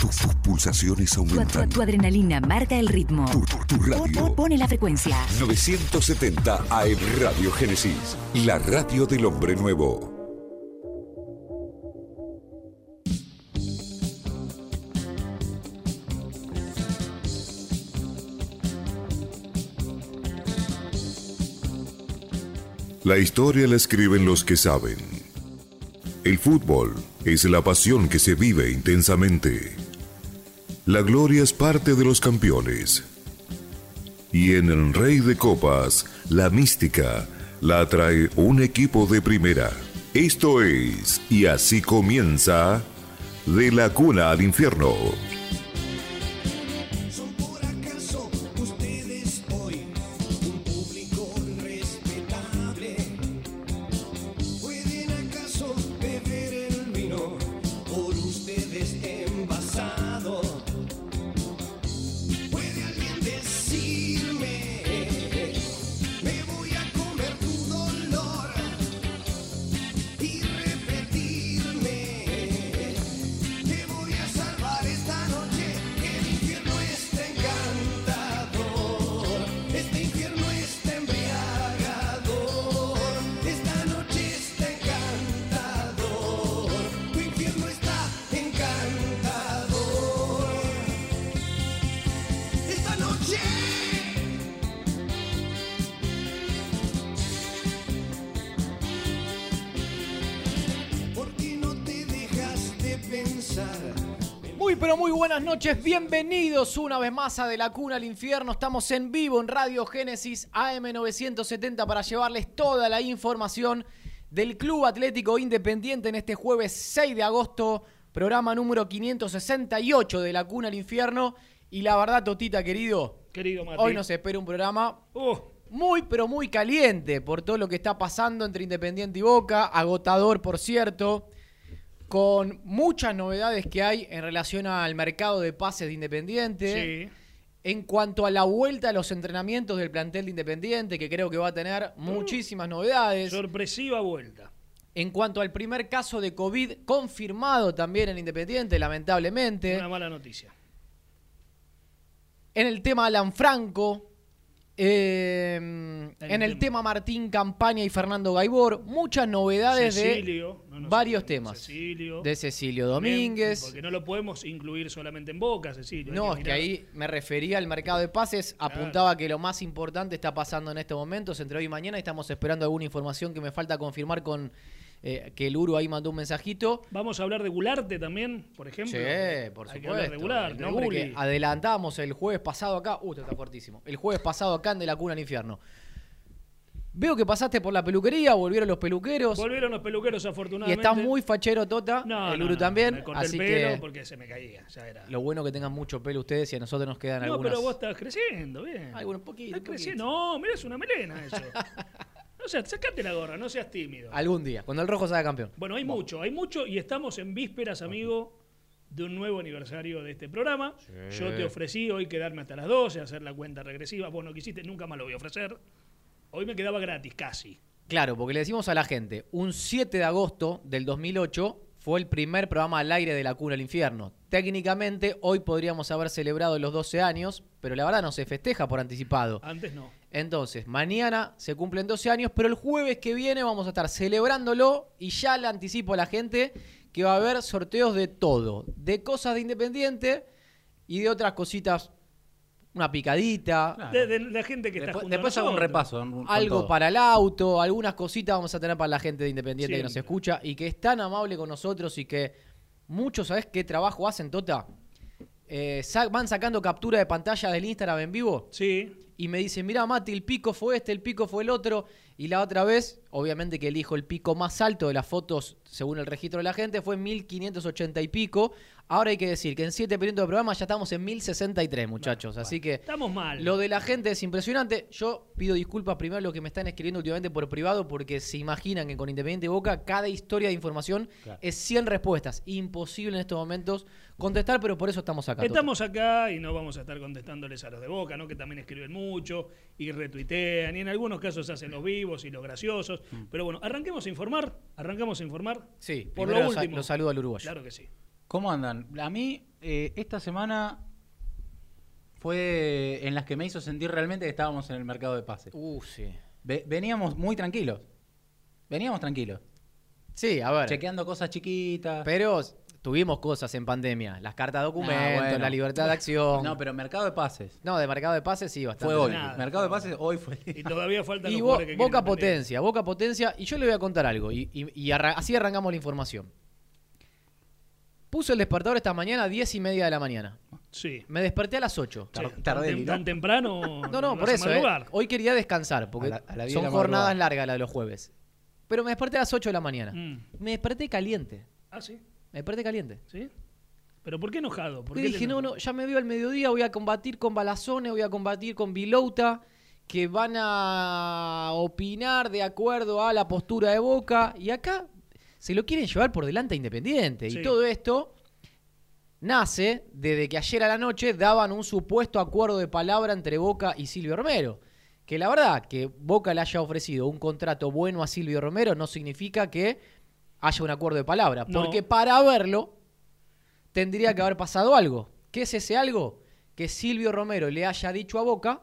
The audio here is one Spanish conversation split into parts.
Tus, tus pulsaciones Tu, tu- aumentan. tu adrenalina marca el ritmo. Tu, tu- tu Po- radio. po- Pone la frecuencia. 970 AM Radio Génesis. La radio del hombre nuevo. La historia la escriben los que saben. El fútbol es la pasión que se vive intensamente. La gloria es parte de los campeones. Y en el Rey de Copas, la mística la trae un equipo de primera. Esto es, y así comienza, De la Cuna al Infierno. De la Cuna al Infierno. Estamos en vivo en Radio Génesis AM970 para llevarles toda la información del Club Atlético Independiente en este jueves 6 de agosto, programa número 568 de La Cuna al Infierno. Y la verdad, Totita querido, Querido Mati. hoy nos espera un programa Uh, muy pero muy caliente por todo lo que está pasando entre Independiente y Boca, agotador por cierto, con muchas novedades que hay en relación al mercado de pases de Independiente. sí. En cuanto a la vuelta a los entrenamientos del plantel de Independiente, que creo que va a tener muchísimas novedades. Sorpresiva vuelta. En cuanto al primer caso de COVID confirmado también en Independiente, lamentablemente. Una mala noticia. En el tema Alan Franco. Eh, en el el tema. tema Martín Campaña y Fernando Gaibor. Muchas novedades Cecilio, de no varios temas. Cecilio. De Cecilio Domínguez. Porque no lo podemos incluir solamente en Boca, Cecilio. No, es que ahí me refería al mercado de pases. Apuntaba que lo más importante está pasando en estos momentos, entre hoy y mañana. y Estamos esperando alguna información que me falta confirmar con eh, que el Uru ahí mandó un mensajito. Vamos a hablar de Gularte también, por ejemplo. Sí, por Hay que hablar supuesto. de Gularte, el nombre que adelantamos el jueves pasado acá. Uh, está fuertísimo. El jueves pasado acá en De la Cuna al Infierno. Veo que pasaste por la peluquería, volvieron los peluqueros. Volvieron los peluqueros y afortunadamente. está muy fachero Tota. No, el no, Uru no, también. Me corté así el pelo que porque se me caía. Ya era. lo bueno que tengan mucho pelo ustedes y a nosotros nos quedan no, algunas. pero vos estás creciendo, bien. Algunos poquito, Estás poquito. creciendo. No, mira, es una melena eso. no seas, sacate la gorra, no seas tímido. Algún día, cuando el rojo salga campeón. Bueno, hay mucho, hay mucho y estamos en vísperas, amigo, de un nuevo aniversario de este programa. Yo te ofrecí hoy quedarme hasta las 12, hacer la cuenta regresiva. Vos no quisiste, nunca más lo voy a ofrecer. Hoy me quedaba gratis, casi. Claro, porque le decimos a la gente, un 7 de agosto del 2008 fue el primer programa al aire de La Cuna al Infierno. Técnicamente, hoy podríamos haber celebrado los 12 años, pero la verdad no se festeja por anticipado. Antes no. Entonces, mañana se cumplen 12 años, pero el jueves que viene vamos a estar celebrándolo y ya le anticipo a la gente que va a haber sorteos de todo, de cosas de Independiente y de otras cositas, una picadita, De, de la gente que está Después, a después hago un repaso. un- algo todo. para el auto, algunas cositas vamos a tener para la gente de Independiente que nos escucha y que es tan amable con nosotros y que muchos, ¿sabes qué trabajo hacen, Tota? Eh, van sacando captura de pantalla del Instagram en vivo Sí. Y me dicen, mira Mati, el pico fue este, el pico fue el otro. Y la otra vez, obviamente que elijo el pico más alto de las fotos según el registro de la gente, fue 1580 y pico. Ahora hay que decir que en 7 minutos de programa ya estamos en 1063, muchachos. Así que Estamos mal. lo de la gente es impresionante. Yo pido disculpas primero a los que me están escribiendo últimamente por privado porque se imaginan que con Independiente Boca cada historia de información Claro. es 100 respuestas. Imposible en estos momentos contestar, pero por eso estamos acá. Estamos acá y no vamos a estar contestándoles a los de Boca, ¿no? Que también escriben mucho y retuitean y en algunos casos hacen los vivos y los graciosos. Pero bueno, arranquemos a informar. Arrancamos a informar. Sí, por lo último. lo saludo al uruguayo. Claro que sí. ¿Cómo andan? A mí eh, esta semana fue en las que me hizo sentir realmente que estábamos en el mercado de pases. Uh, sí. Ve- veníamos muy tranquilos. Veníamos tranquilos. Sí, a ver. Chequeando cosas chiquitas. Pero tuvimos cosas en pandemia. Las cartas de documentos, Ah, bueno. la libertad de acción. No, pero mercado de pases. No, de mercado de pases sí, bastante. Fue hoy. Nada, mercado de pases hoy fue. Y todavía faltan Y Bo- que Boca potencia, Boca potencia. Y yo le voy a contar algo. Y, y- y arra- así arrancamos la información. Puso el despertador esta mañana a 10 y media de la mañana. Sí. Me desperté a las 8. Che, Tar- tan, tardé, tan temprano. No, no, por eso. eh. Hoy quería descansar, porque A la- a la 10 de son la jornadas largas las de los jueves. Pero me desperté a las 8 de la mañana. Mm. Me desperté caliente. Ah, sí. Me desperté caliente. ¿Sí? ¿Pero por qué enojado? ¿Por Y qué dije, no, no, ya me veo al mediodía, voy a combatir con Balazone, voy a combatir con Vilouta, que van a opinar de acuerdo a la postura de Boca. Y acá se lo quieren llevar por delante a Independiente. Sí. Y todo esto nace desde que ayer a la noche daban un supuesto acuerdo de palabra entre Boca y Silvio Romero. Que la verdad, que Boca le haya ofrecido un contrato bueno a Silvio Romero no significa que haya un acuerdo de palabra. No. Porque para verlo, tendría que haber pasado algo. ¿Qué es ese algo? Que Silvio Romero le haya dicho a Boca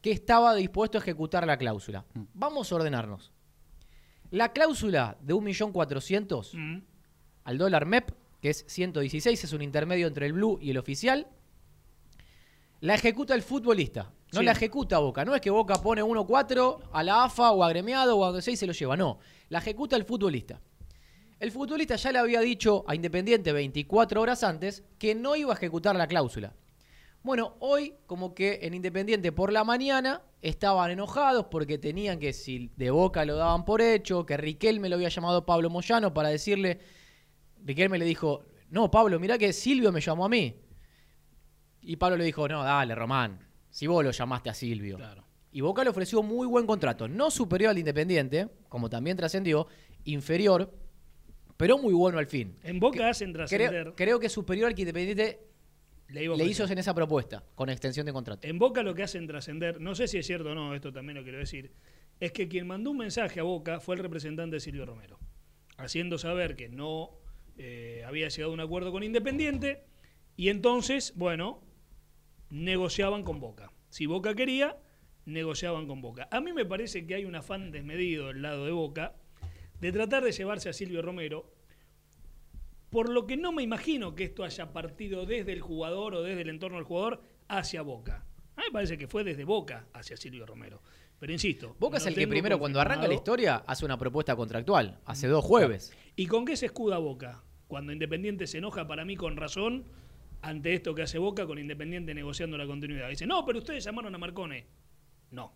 que estaba dispuesto a ejecutar la cláusula. Vamos a ordenarnos. La cláusula de 1.400.000 Mm. al dólar MEP, que es 116, es un intermedio entre el blue y el oficial, la ejecuta el futbolista. No Sí. la ejecuta Boca. No es que Boca pone 1-4 a la AFA o agremiado o a donde sea y se lo lleva. No. La ejecuta el futbolista. El futbolista ya le había dicho a Independiente 24 horas antes que no iba a ejecutar la cláusula. Bueno, hoy como que en Independiente por la mañana estaban enojados porque tenían que si de Boca lo daban por hecho, que Riquelme lo había llamado Pablo Moyano para decirle, Riquelme le dijo, no Pablo, mirá que Silvio me llamó a mí. Y Pablo le dijo, no, dale Román, si vos lo llamaste a Silvio. Claro. Y Boca le ofreció muy buen contrato, no superior al de Independiente, como también trascendió, inferior, pero muy bueno al fin. En Boca hacen trascender. Creo, creo que superior al que Independiente le le hizo en esa propuesta, con extensión de contrato. En Boca lo que hacen trascender, no sé si es cierto o no, esto también lo quiero decir, es que quien mandó un mensaje a Boca fue el representante de Silvio Romero, haciendo saber que no eh, había llegado a un acuerdo con Independiente y entonces, bueno, negociaban con Boca. Si Boca quería, negociaban con Boca. A mí me parece que hay un afán desmedido del lado de Boca de tratar de llevarse a Silvio Romero, por lo que no me imagino que esto haya partido desde el jugador o desde el entorno del jugador hacia Boca. A mí me parece que fue desde Boca hacia Silvio Romero. Pero insisto. Boca es el que primero, cuando arranca la historia, hace una propuesta contractual, hace dos jueves. ¿Y con qué se escuda Boca? Cuando Independiente se enoja para mí con razón ante esto que hace Boca con Independiente negociando la continuidad. Dice, no, pero ustedes llamaron a Marcone. No.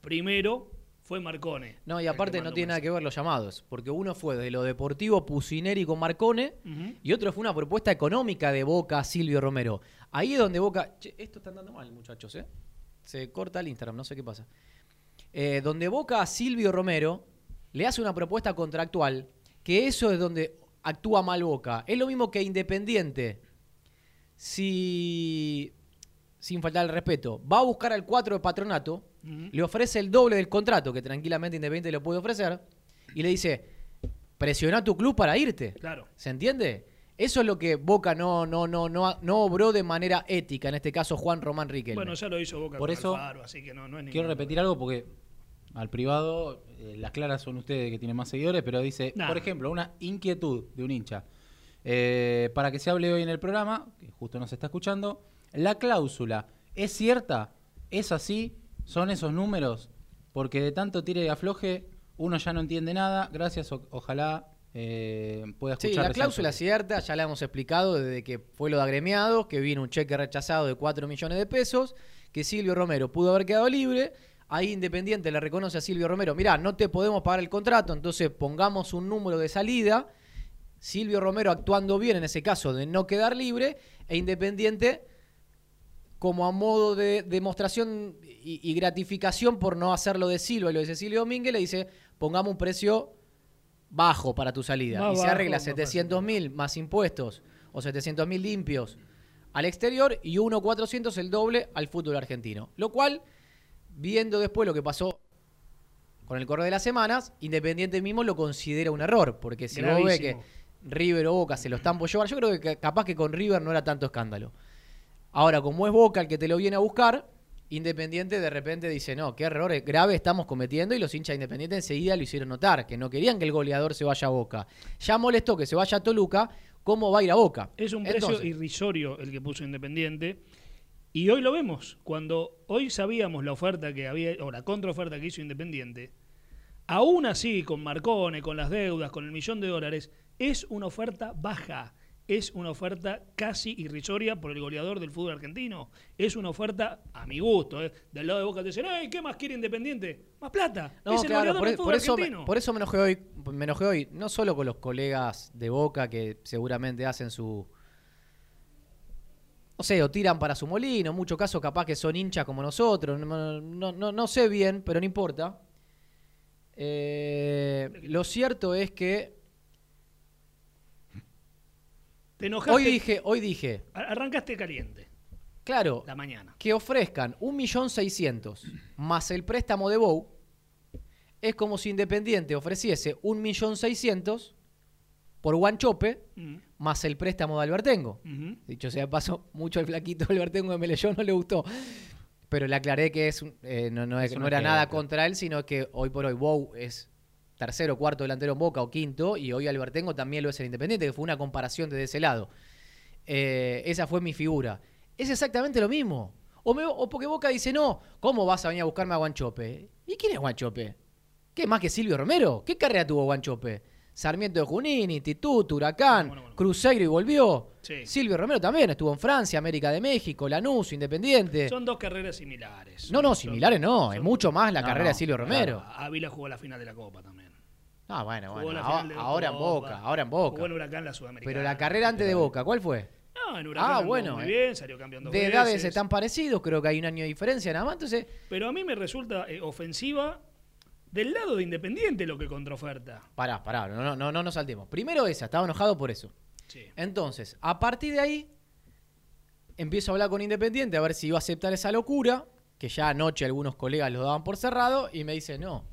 Primero fue Marcone. No, y aparte no tiene nada que ver los llamados, porque uno fue de lo deportivo Pusineri con Marcone y otro fue una propuesta económica de Boca a Silvio Romero. Ahí es donde Boca... Che, esto está andando mal, muchachos, ¿eh? Se corta el Instagram, no sé qué pasa. Eh, donde Boca a Silvio Romero le hace una propuesta contractual, que eso es donde actúa mal Boca. Es lo mismo que Independiente. Si, sin faltar el respeto, va a buscar al 4 de patronato, Le ofrece el doble del contrato, que tranquilamente Independiente le puede ofrecer, y le dice, presiona a tu club para irte. Claro. ¿Se entiende? Eso es lo que Boca no, no, no, no, no obró de manera ética, en este caso Juan Román Riquelme. Bueno, ya lo hizo Boca Por con eso, Alfaro, así que no, no es Quiero repetir algo porque al privado, eh, las claras son ustedes que tienen más seguidores, pero dice, Nah. por ejemplo, una inquietud de un hincha. Eh, para que se hable hoy en el programa, que justo nos está escuchando, la cláusula, ¿es cierta? ¿Es así? ¿Son esos números? Porque de tanto tire y afloje, uno ya no entiende nada. Gracias, o- ojalá eh, pueda Sí, escuchar. la cláusula es cierta, ya la hemos explicado desde que fue lo de agremiados, que vino un cheque rechazado de 4 millones de pesos, que Silvio Romero pudo haber quedado libre. Ahí Independiente le reconoce a Silvio Romero, mirá, no te podemos pagar el contrato, entonces pongamos un número de salida. Silvio Romero actuando bien en ese caso de no quedar libre, e Independiente como a modo de demostración y, y gratificación por no hacerlo de Silva y lo de Cecilio Domínguez, le dice, pongamos un precio bajo para tu salida. Más y se arregla más 700 mil más impuestos o 700 mil limpios al exterior y 1.400 el doble al fútbol argentino. Lo cual, viendo después lo que pasó con el correo de las semanas, Independiente mismo lo considera un error, porque si vos ves que Gravísimo. River o Boca se lo están por llevar. Yo creo que ca- capaz que con River no era tanto escándalo. Ahora, como es Boca el que te lo viene a buscar, Independiente de repente dice, no, qué error grave estamos cometiendo y los hinchas de Independiente enseguida lo hicieron notar, que no querían que el goleador se vaya a Boca. Ya molestó que se vaya a Toluca, ¿cómo va a ir a Boca? Es un precio Entonces, irrisorio el que puso Independiente. Y hoy lo vemos. Cuando hoy sabíamos la oferta que había, o la contraoferta que hizo Independiente, aún así, con Marcone, con las deudas, con el millón de dólares, es una oferta baja. Es una oferta casi irrisoria por el goleador del fútbol argentino. Es una oferta, a mi gusto, ¿eh? del lado de Boca te dicen, ¡ay, qué más quiere Independiente! ¡Más plata! No, es el claro, goleador por, del e- fútbol por eso, me, argentino. por eso me enojé hoy, me enojé hoy, no solo con los colegas de Boca que seguramente hacen su... No sé, o tiran para su molino, en muchos casos capaz que son hinchas como nosotros, no, no, no- no sé bien, pero no importa. Eh, lo cierto es que Te enojaste, hoy dije, hoy dije, arrancaste caliente claro, la mañana. que ofrezcan 1.600.000 más el préstamo de Bow, es como si Independiente ofreciese 1.600.000 por Guanchope Mm, más el préstamo de Albertengo. Dicho sea paso, mucho el flaquito de Albertengo de Melellón no le gustó. Pero le aclaré que es, eh, no, no es- no era nada contra él, sino que hoy por hoy Bow es tercero, cuarto delantero en Boca o quinto, y hoy Albertengo también lo es el Independiente, que fue una comparación desde ese lado. Eh, esa fue mi figura. Es exactamente lo mismo. O, me- o porque Boca dice, no, ¿cómo vas a venir a buscarme a Guanchope? ¿Y quién es Guanchope? ¿Qué más que Silvio Romero? ¿Qué carrera tuvo Guanchope? Sarmiento de Junín, Instituto, Huracán, Bueno, bueno. Cruzeiro y volvió. Sí. Silvio Romero también estuvo en Francia, América de México, Lanús, Independiente. Son dos carreras similares. no, no, Son- similares no, es mucho más la No, carrera no, de Silvio Romero. Ávila jugó la final de la Copa también. Ah, bueno, Jugó bueno. ahora- en Boca, ahora en Jugó Boca. en Huracán la Sudamericana. Pero la carrera antes de Boca, ¿cuál fue? No, en Huracán Ah, bueno. muy eh. bien, salió campeón dos De veces. edades están parecidos, creo que hay un año de diferencia nada más. Entonces, Pero a mí me resulta eh, ofensiva del lado de Independiente lo que contraoferta. pará, pará, no, no, no, no nos saltemos. Primero esa, estaba enojado por eso. Sí. Entonces, a partir de ahí, empiezo a hablar con Independiente a ver si iba a aceptar esa locura, que ya anoche algunos colegas lo daban por cerrado, y me dice, no,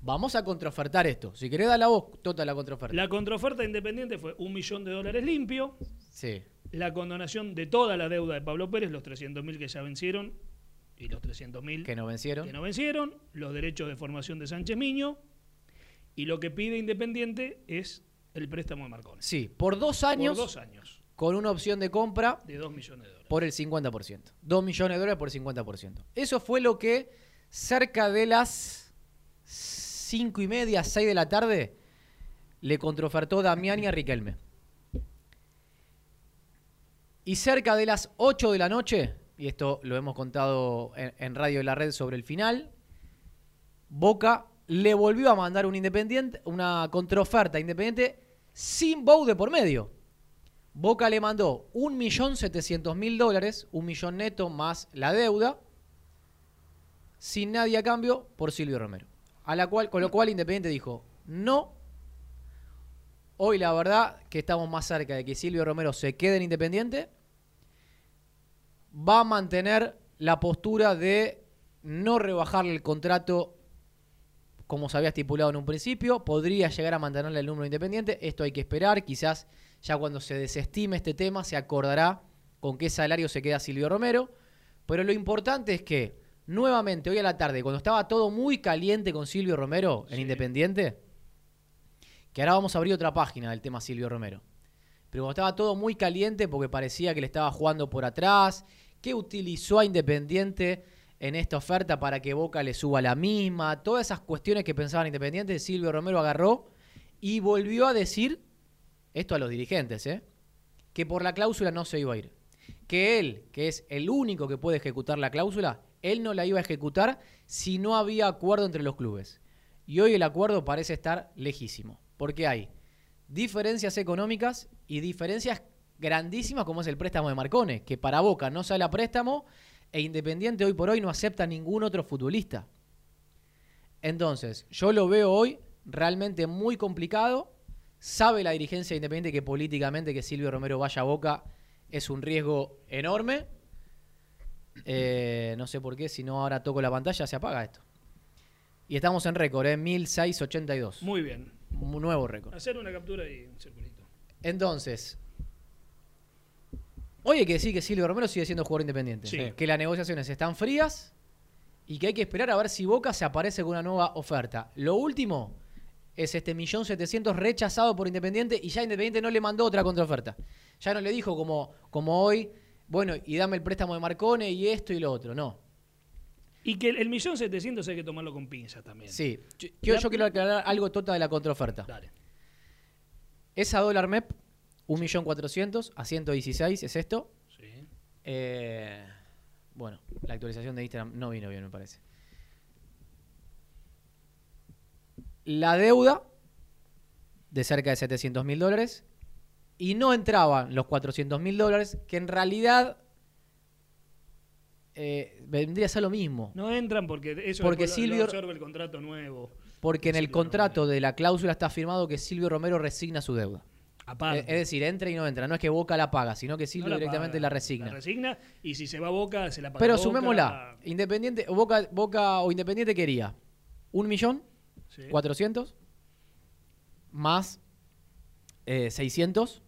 vamos a contraofertar esto. Si querés dar la voz, tota la contraoferta. La contraoferta de Independiente fue un millón de dólares limpio, Sí. la condonación de toda la deuda de Pablo Pérez, los 300 mil que ya vencieron y los 300 mil Que no vencieron. que no vencieron, los derechos de formación de Sánchez Miño y lo que pide Independiente es el préstamo de Marconi. Sí, por dos años, Por dos años, con una opción de compra de 2 millones de dólares. por el 50%. 2 millones de dólares por el 50%. Eso fue lo que cerca de las 5 y media, 6 de la tarde, le contraofertó Damiani a Riquelme. Y cerca de las 8 de la noche, y esto lo hemos contado en, en Radio de la Red sobre el final, Boca le volvió a mandar un independiente, una contraoferta independiente sin Bou de por medio. Boca le mandó 1.700.000 dólares, un millón neto más la deuda, sin nadie a cambio por Silvio Romero. A la cual, con lo cual Independiente dijo, no, hoy la verdad que estamos más cerca de que Silvio Romero se quede en Independiente, va a mantener la postura de no rebajarle el contrato como se había estipulado en un principio, podría llegar a mantenerle el número independiente, esto hay que esperar, quizás ya cuando se desestime este tema se acordará con qué salario se queda Silvio Romero, pero lo importante es que nuevamente hoy a la tarde, cuando estaba todo muy caliente con Silvio Romero en Sí. Independiente, que ahora vamos a abrir otra página del tema Silvio Romero, pero cuando estaba todo muy caliente porque parecía que le estaba jugando por atrás, que utilizó a Independiente en esta oferta para que Boca le suba la misma, todas esas cuestiones que pensaban Independiente, Silvio Romero agarró y volvió a decir, esto a los dirigentes, ¿eh? que por la cláusula no se iba a ir. Que él, que es el único que puede ejecutar la cláusula, él no la iba a ejecutar si no había acuerdo entre los clubes. Y hoy el acuerdo parece estar lejísimo, porque hay diferencias económicas y diferencias grandísimas como es el préstamo de Marcone, que para Boca no sale a préstamo e Independiente hoy por hoy no acepta ningún otro futbolista. Entonces, yo lo veo hoy realmente muy complicado. Sabe la dirigencia de Independiente que políticamente que Silvio Romero vaya a Boca es un riesgo enorme. Eh, no sé por qué, si no ahora toco la pantalla se apaga esto. Y estamos en récord, ¿eh? 1682. Muy bien. Un nuevo récord. Hacer una captura y un circulito. Entonces, hoy hay que decir que Silvio Romero sigue siendo jugador independiente. Sí. Que las negociaciones están frías y que hay que esperar a ver si Boca se aparece con una nueva oferta. Lo último es este millón setecientos rechazado por Independiente y ya Independiente no le mandó otra contraoferta. Ya no le dijo como, como hoy, bueno, y dame el préstamo de Marcone y esto y lo otro. No. Y que el, millón setecientos hay que tomarlo con pinzas también. Sí. Yo, yo- yo quiero aclarar algo tota de la contraoferta. Dale. Esa dólar MEP, 1.400.000 a 116 es esto. Sí. Eh, bueno, la actualización de Instagram no vino bien, me parece. La deuda de cerca de 700 mil dólares y no entraban los 400 mil dólares, que en realidad eh, vendría a ser lo mismo. No entran porque eso Porque después lo- Silvio- absorbe el contrato nuevo. Porque en el Silvio contrato Romero. de la cláusula está firmado que Silvio Romero resigna su deuda. Aparte. Es decir, entra y no entra. No es que Boca la paga, sino que Silvio No directamente paga, la resigna. La resigna y si se va a Boca, se la paga Pero Boca. sumémosla. Independiente, Boca, Boca o Independiente quería un millón Sí. 400 más eh, 600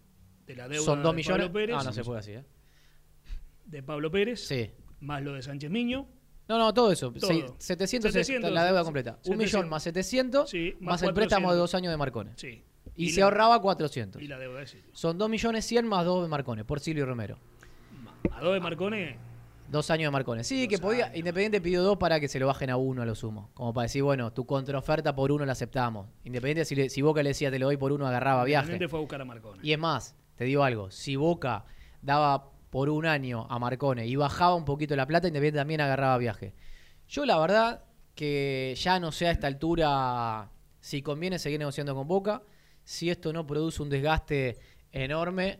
De la deuda son 2 de millones. Pablo Pérez, ah, no se puede así, ¿eh? De Pablo Pérez, Sí. más lo de Sánchez Miño. No, no, todo eso. Todo. Seis- 700, es 700, la deuda completa. Un 700. millón más 700 Sí, más, más el préstamo de 400. dos años de Marcone. Sí. Y, se la- ahorraba 400. Y la deuda de Silvio. Son 2 millones 100 más 2 de Marcone por Silvio Romero. A dos de Marcone, Dos años de Marcone. Sí, Dos que podía. años. Independiente pidió dos para que se lo bajen a uno a lo sumo. Como para decir, bueno, tu contraoferta por uno la aceptamos. Independiente, si, le- si Boca le decía te lo doy por uno, agarraba viaje. Independiente fue a buscar a Marcone. Y es más, te digo algo, si Boca daba por un año a Marcone y bajaba un poquito la plata, Independiente también agarraba viaje. Yo la verdad que ya no sé a esta altura si conviene seguir negociando con Boca, si esto no produce un desgaste enorme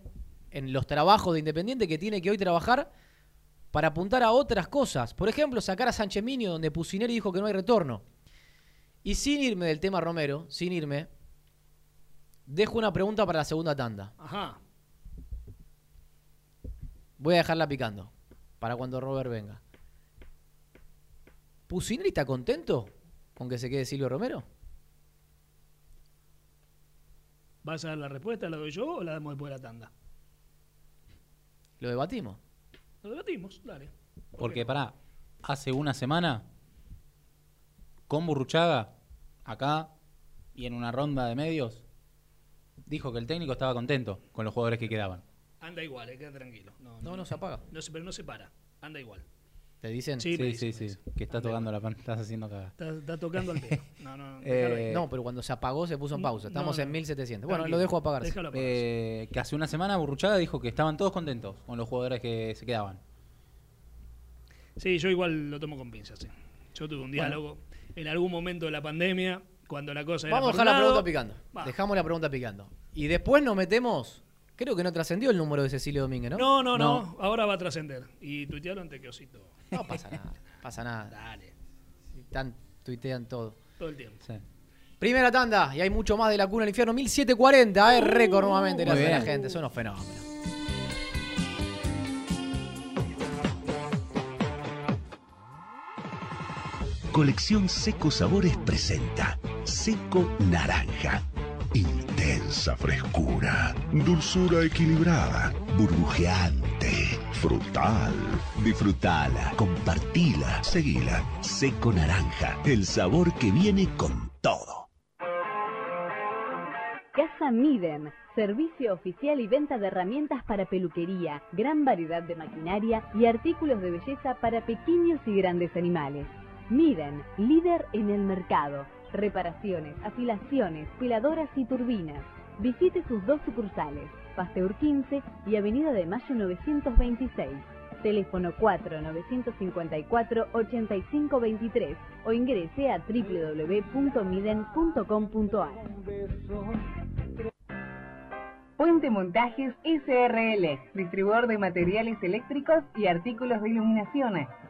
en los trabajos de Independiente que tiene que hoy trabajar para apuntar a otras cosas. Por ejemplo, sacar a Sánchez Minio donde Pusineri dijo que no hay retorno. Y sin irme del tema Romero, sin irme, dejo una pregunta para la segunda tanda. Ajá. Voy a dejarla picando para cuando Robert venga. ¿Pusineri está contento con que se quede Silvio Romero? ¿Vas a dar la respuesta? ¿La doy yo o la damos después de la tanda? Lo debatimos. Lo debatimos, dale. ¿Por Porque, no? pará, hace una semana, con Burruchaga, acá y en una ronda de medios, dijo que el técnico estaba contento con los jugadores que quedaban. Anda igual, eh, queda tranquilo. No, No, no se apaga. No se, pero no se para. Anda igual. ¿Te dicen? Sí, me Sí, sí, me sí, dice. que está tocando la pan, estás haciendo cagada. Está, está tocando al pelo. No, no, Eh, déjalo ahí. No, pero cuando se apagó se puso en pausa. Estamos No, en no. 1700. Bueno, Tranquilo, lo dejo apagarse. Déjalo apagarse. Eh, que hace una semana Burruchaga dijo que estaban todos contentos con los jugadores que se quedaban. Sí, yo igual lo tomo con pinzas. sí. Yo tuve un diálogo en algún momento de la pandemia, cuando la cosa era Vamos a dejar la pregunta picando. Va. Dejamos la pregunta picando. Y después nos metemos. Creo que no trascendió el número de Cecilio Domínguez, ¿no? No, no, no, No. Ahora va a trascender. Y tuitealo antes que Osito. No pasa nada. Pasa nada. Dale. Tan, tuitean todo. Todo el tiempo. Sí. Primera tanda, y hay mucho más de la cuna al infierno. 1740, eh, récord nuevamente. Muy Gracias a la gente, son unos fenómenos. Colección Seco Sabores presenta Seco Naranja. Intensa frescura, dulzura equilibrada, burbujeante, frutal. Disfrutala, compartila, seguila. Seco Naranja, el sabor que viene con todo. Casa Miden, servicio oficial y venta de herramientas para peluquería, gran variedad de maquinaria y artículos de belleza para pequeños y grandes animales. Miden, líder en el mercado. Reparaciones, afilaciones, peladoras y turbinas. Visite sus dos sucursales, Pasteur 15 y Avenida de Mayo 926. Teléfono 4-954-8523 o ingrese a www.miden.com.ar. Puente Montajes SRL, distribuidor de materiales eléctricos y artículos de iluminación.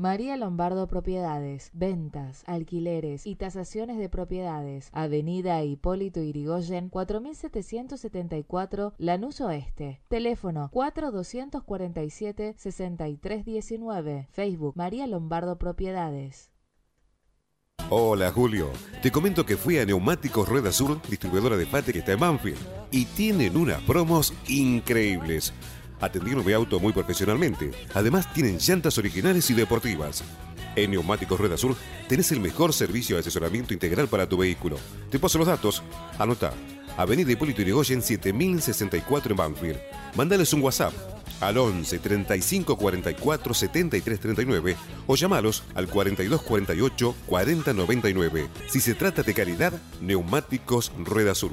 María Lombardo Propiedades, ventas, alquileres y tasaciones de propiedades. Avenida Hipólito Irigoyen, 4774, Lanús Oeste. Teléfono 4247-6319. Facebook María Lombardo Propiedades. Hola Julio, te comento que fui a Neumáticos Rueda Sur, distribuidora de Pate que está en Banfield, y tienen unas promos increíbles. Atendieron mi auto muy profesionalmente. Además tienen llantas originales y deportivas. En Neumáticos Rueda Sur tenés el mejor servicio de asesoramiento integral para tu vehículo. Te paso los datos. Anota. Avenida Hipólito Yrigoyen 7064 en Banfield. Mándales un WhatsApp al 11 35 44 73 39 o llamalos al 42 48 40 99. Si se trata de calidad, Neumáticos Rueda Sur.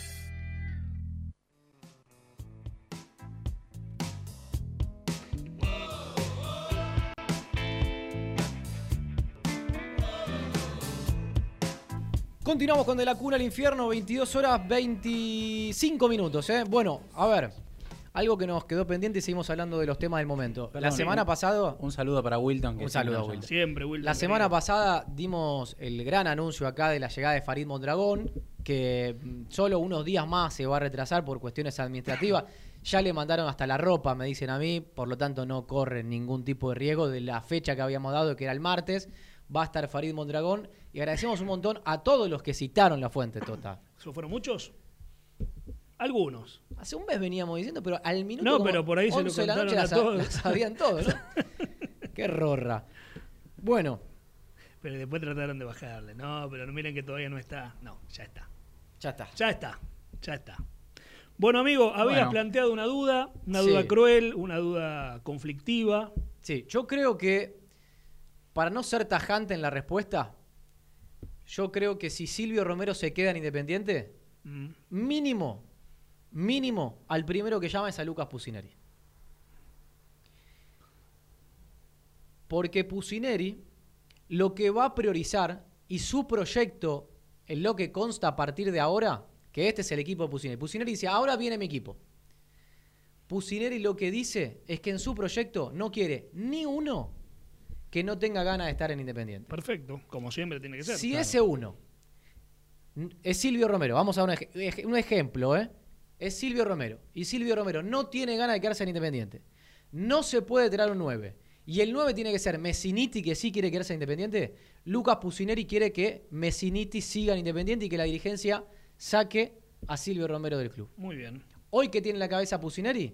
Continuamos con De la Cuna al Infierno, 22 horas 25 minutos. ¿eh? Bueno, a ver, algo que nos quedó pendiente y seguimos hablando de los temas del momento. la semana pasada... Un saludo para Wilton. que Un saludo. Wilton. Siempre, Wilton. La semana querido. pasada dimos el gran anuncio acá de la llegada de Farid Mondragón, que mm, solo unos días más se va a retrasar por cuestiones administrativas. Ya le mandaron hasta la ropa, me dicen a mí, por lo tanto no corre ningún tipo de riesgo de la fecha que habíamos dado, que era el martes. Va a estar Farid Mondragón y agradecemos un montón a todos los que citaron la fuente, Tota. ¿Eso fueron muchos? Algunos. Hace un mes veníamos diciendo, pero al minuto. No, como pero por ahí se lo 11 de la contaron noche a la sa- todos. la sabían todos, ¿no? Qué rorra. Bueno, Pero después trataron de bajarle. No, pero miren que todavía no está. No, ya está. ya está. Ya está. Ya está. Bueno, amigo, habías Bueno. planteado una duda, una Sí. duda cruel, una duda conflictiva. Sí, yo creo que, para no ser tajante en la respuesta, yo creo que si Silvio Romero se queda en Independiente, Mm. mínimo, mínimo, al primero que llama es a Lucas Pusineri. Porque Pusineri lo que va a priorizar y su proyecto en lo que consta a partir de ahora, que este es el equipo de Pusineri. Pusineri dice, ahora viene mi equipo. Pusineri lo que dice es que en su proyecto no quiere ni uno que no tenga ganas de estar en Independiente. Perfecto, como siempre tiene que ser. Si Claro. ese uno es Silvio Romero, vamos a un, ej- un ejemplo, ¿eh? Es Silvio Romero. Y Silvio Romero no tiene ganas de quedarse en Independiente. No se puede traer un 9. Y el 9 tiene que ser Messiniti, que sí quiere quedarse en Independiente. Lucas Pusineri quiere que Messiniti siga en Independiente y que la dirigencia saque a Silvio Romero del club. Muy bien. Hoy que tiene en la cabeza Pusineri,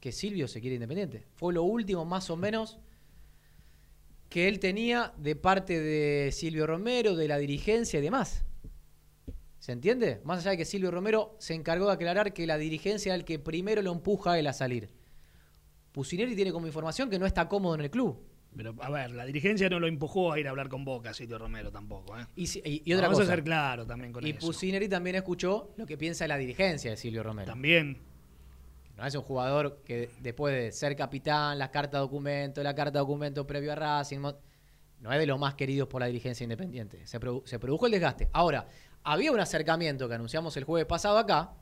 que Silvio se quiere independiente. Fue lo último más o menos que él tenía de parte de Silvio Romero, de la dirigencia y demás. ¿Se entiende? Más allá de que Silvio Romero se encargó de aclarar que la dirigencia era el que primero lo empuja a él a salir. Pusineri tiene como información que no está cómodo en el club. Pero, a ver, la dirigencia no lo empujó a ir a hablar con Boca, Sitio Romero tampoco. ¿eh? Y, si- y- y otra Vamos cosa. a ser claro también con y eso. Pusineri también escuchó lo que piensa la dirigencia de Silvio Romero. También. No es un jugador que después de ser capitán, las cartas documento, la carta documento previo a Racing, no es de los más queridos por la dirigencia independiente. Se, produ- se produjo el desgaste. Ahora, había un acercamiento que anunciamos el jueves pasado acá,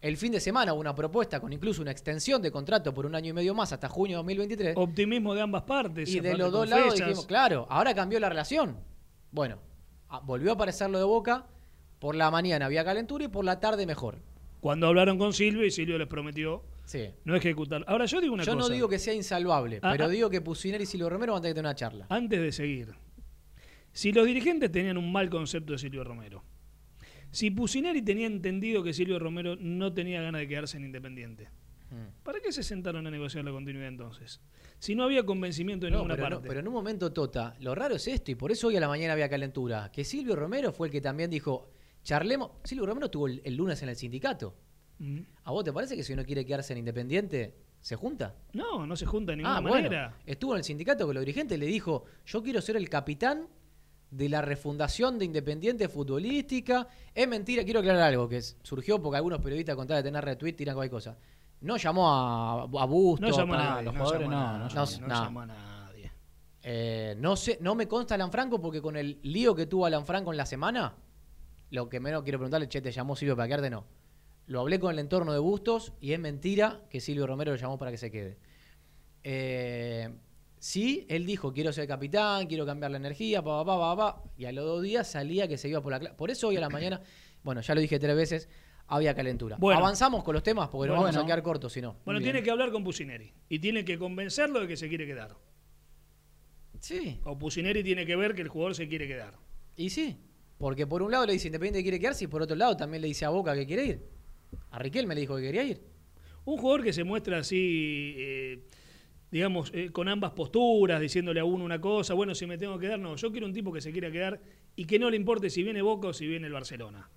El fin de semana hubo una propuesta con incluso una extensión de contrato por un año y medio más hasta junio de 2023. Optimismo de ambas partes. Y de los dos lados dijimos, claro, ahora cambió la relación. Bueno, a- volvió a aparecer lo de Boca. Por la mañana había calentura y por la tarde mejor. Cuando hablaron con Silvio y Silvio les prometió Sí. no ejecutar. Ahora yo digo una Yo cosa. no digo que sea insalvable, Ah, pero ah. digo que Pusineri y Silvio Romero van a tener que tener una charla. Antes de seguir, si los dirigentes tenían un mal concepto de Silvio Romero, si Pusineri tenía entendido que Silvio Romero no tenía ganas de quedarse en Independiente, Mm. ¿para qué se sentaron a negociar la continuidad entonces? Si no había convencimiento de No, ninguna pero, no- parte. pero en un momento, Tota, lo raro es esto, y por eso hoy a la mañana había calentura, que Silvio Romero fue el que también dijo, charlemos, Silvio Romero estuvo el, el lunes en el sindicato. Mm. ¿A vos te parece que si uno quiere quedarse en Independiente, se junta? No, no se junta de ninguna Ah, bueno, manera. estuvo en el sindicato con los dirigentes y le dijo, yo quiero ser el capitán de la refundación de Independiente Futbolística. Es mentira, quiero aclarar algo, que surgió porque algunos periodistas con tal de tener retweet tiran cualquier cosa. No llamó a, a Busto. No llamó a los no jugadores llamó no, no nadie, llamó. no No, llamó a nadie. Eh, no sé, no me consta Alan Franco porque con el lío que tuvo Alan Franco en la semana, lo que menos quiero preguntarle, che, te llamó Silvio para quedarte, no. Lo hablé con el entorno de Bustos y es mentira que Silvio Romero lo llamó para que se quede. Eh, sí, él dijo, quiero ser capitán, quiero cambiar la energía, pa, pa, pa, pa, pa, y a los dos días salía que se iba por la clase. Por eso hoy a la mañana, bueno, ya lo dije tres veces, había calentura. Bueno. Avanzamos con los temas porque nos Bueno. vamos a quedar cortos si no. Bueno, tiene que hablar con Pusineri y tiene que convencerlo de que se quiere quedar. Sí, O Pusineri tiene que ver que el jugador se quiere quedar. Y sí, porque por un lado le dice Independiente que quiere quedarse y por otro lado también le dice a Boca que quiere ir. A Riquelme le dijo que quería ir. Un jugador que se muestra así, eh, digamos, eh, con ambas posturas, diciéndole a uno una cosa, bueno, si me tengo que quedar, no, yo quiero un tipo que se quiera quedar y que no le importe si viene Boca o si viene el Barcelona.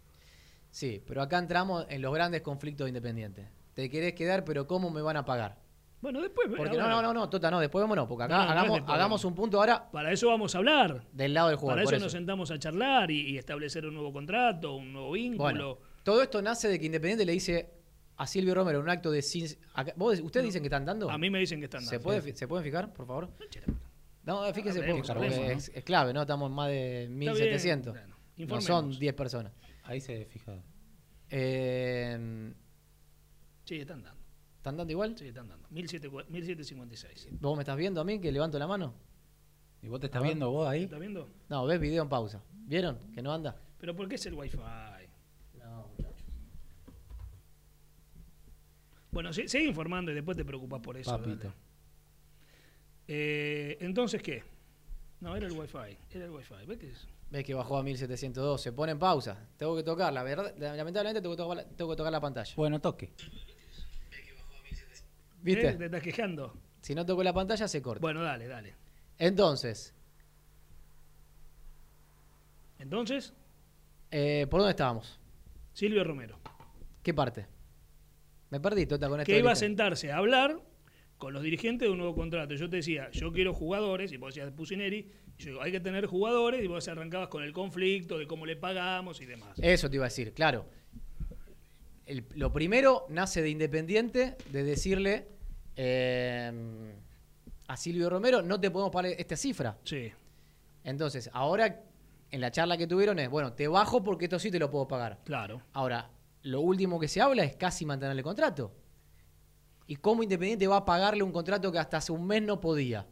Sí, pero acá entramos en los grandes conflictos de Independiente. Te querés quedar, pero ¿cómo me van a pagar? Bueno, después... Porque no, ver, no, no, no, Tota, no, después vámonos, porque acá No, hagamos, hagamos un punto ahora Para eso vamos a hablar. del lado del jugador. Para eso, nos sentamos a charlar y, y establecer un nuevo contrato, un nuevo vínculo. Bueno, todo esto nace de que Independiente le dice a Silvio Romero en un acto de... sin- acá- ¿vos- ¿Ustedes dicen que están dando? A mí me dicen que están ¿Se, dando. puede, fi- ¿Se pueden fijar, por favor? No, eh, fíjese, Hablemos, porque hablemos, es, es clave, ¿no? Estamos en más de bien, 1700. bueno, no son 10 personas. Ahí se fija. Eh, Sí, están dando. ¿Están dando igual? Sí, están dando. 1700 1756. ¿Vos me estás viendo a mí que levanto la mano? ¿Y vos te estás viendo vos ahí? ¿Estás viendo? No, ves video en pausa. ¿Vieron? Que no anda. Pero ¿por qué es el Wi-Fi? No, muchachos. Bueno, sí, sigue informando y después te preocupas por eso. Papito. Eh, Entonces, ¿qué? No, era el Wi-Fi. Era el Wi-Fi. ¿Ves qué es? Ves que bajó a 1702. Se pone en pausa. Tengo que tocar, la verdad. Lamentablemente tengo que tocar la, tengo que tocar la pantalla. Bueno, toque. ¿Viste? ¿Eh? ¿Te estás quejando? Si no toco la pantalla, se corta. Bueno, dale, dale. Entonces, Entonces, eh, ¿por dónde estábamos? Silvio Romero. ¿Qué parte? Me perdí, Tota, con esto. Que iba a sentarse a hablar con los dirigentes de un nuevo contrato. Yo te decía, yo quiero jugadores, y vos decías Pusineri, y yo digo, hay que tener jugadores, y vos arrancabas con el conflicto de cómo le pagamos y demás. Eso te iba a decir, claro. El- lo primero nace de Independiente, de decirle eh, a Silvio Romero, no te podemos pagar esta cifra. Sí. Entonces, ahora, en la charla que tuvieron es, bueno, te bajo porque esto sí te lo puedo pagar. Claro. Ahora, lo último que se habla es casi mantener el contrato. ¿Y cómo Independiente va a pagarle un contrato que hasta hace un mes no podía?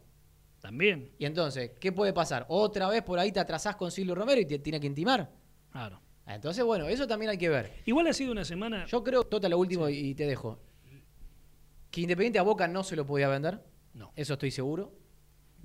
También. Y entonces, ¿qué puede pasar? Otra vez por ahí te atrasás con Silvio Romero y te tiene que intimar. Claro. Entonces, bueno, eso también hay que ver. Igual ha sido una semana. Yo creo, Tota, lo último y te dejo. Que Independiente a Boca no se lo podía vender. No. Eso estoy seguro.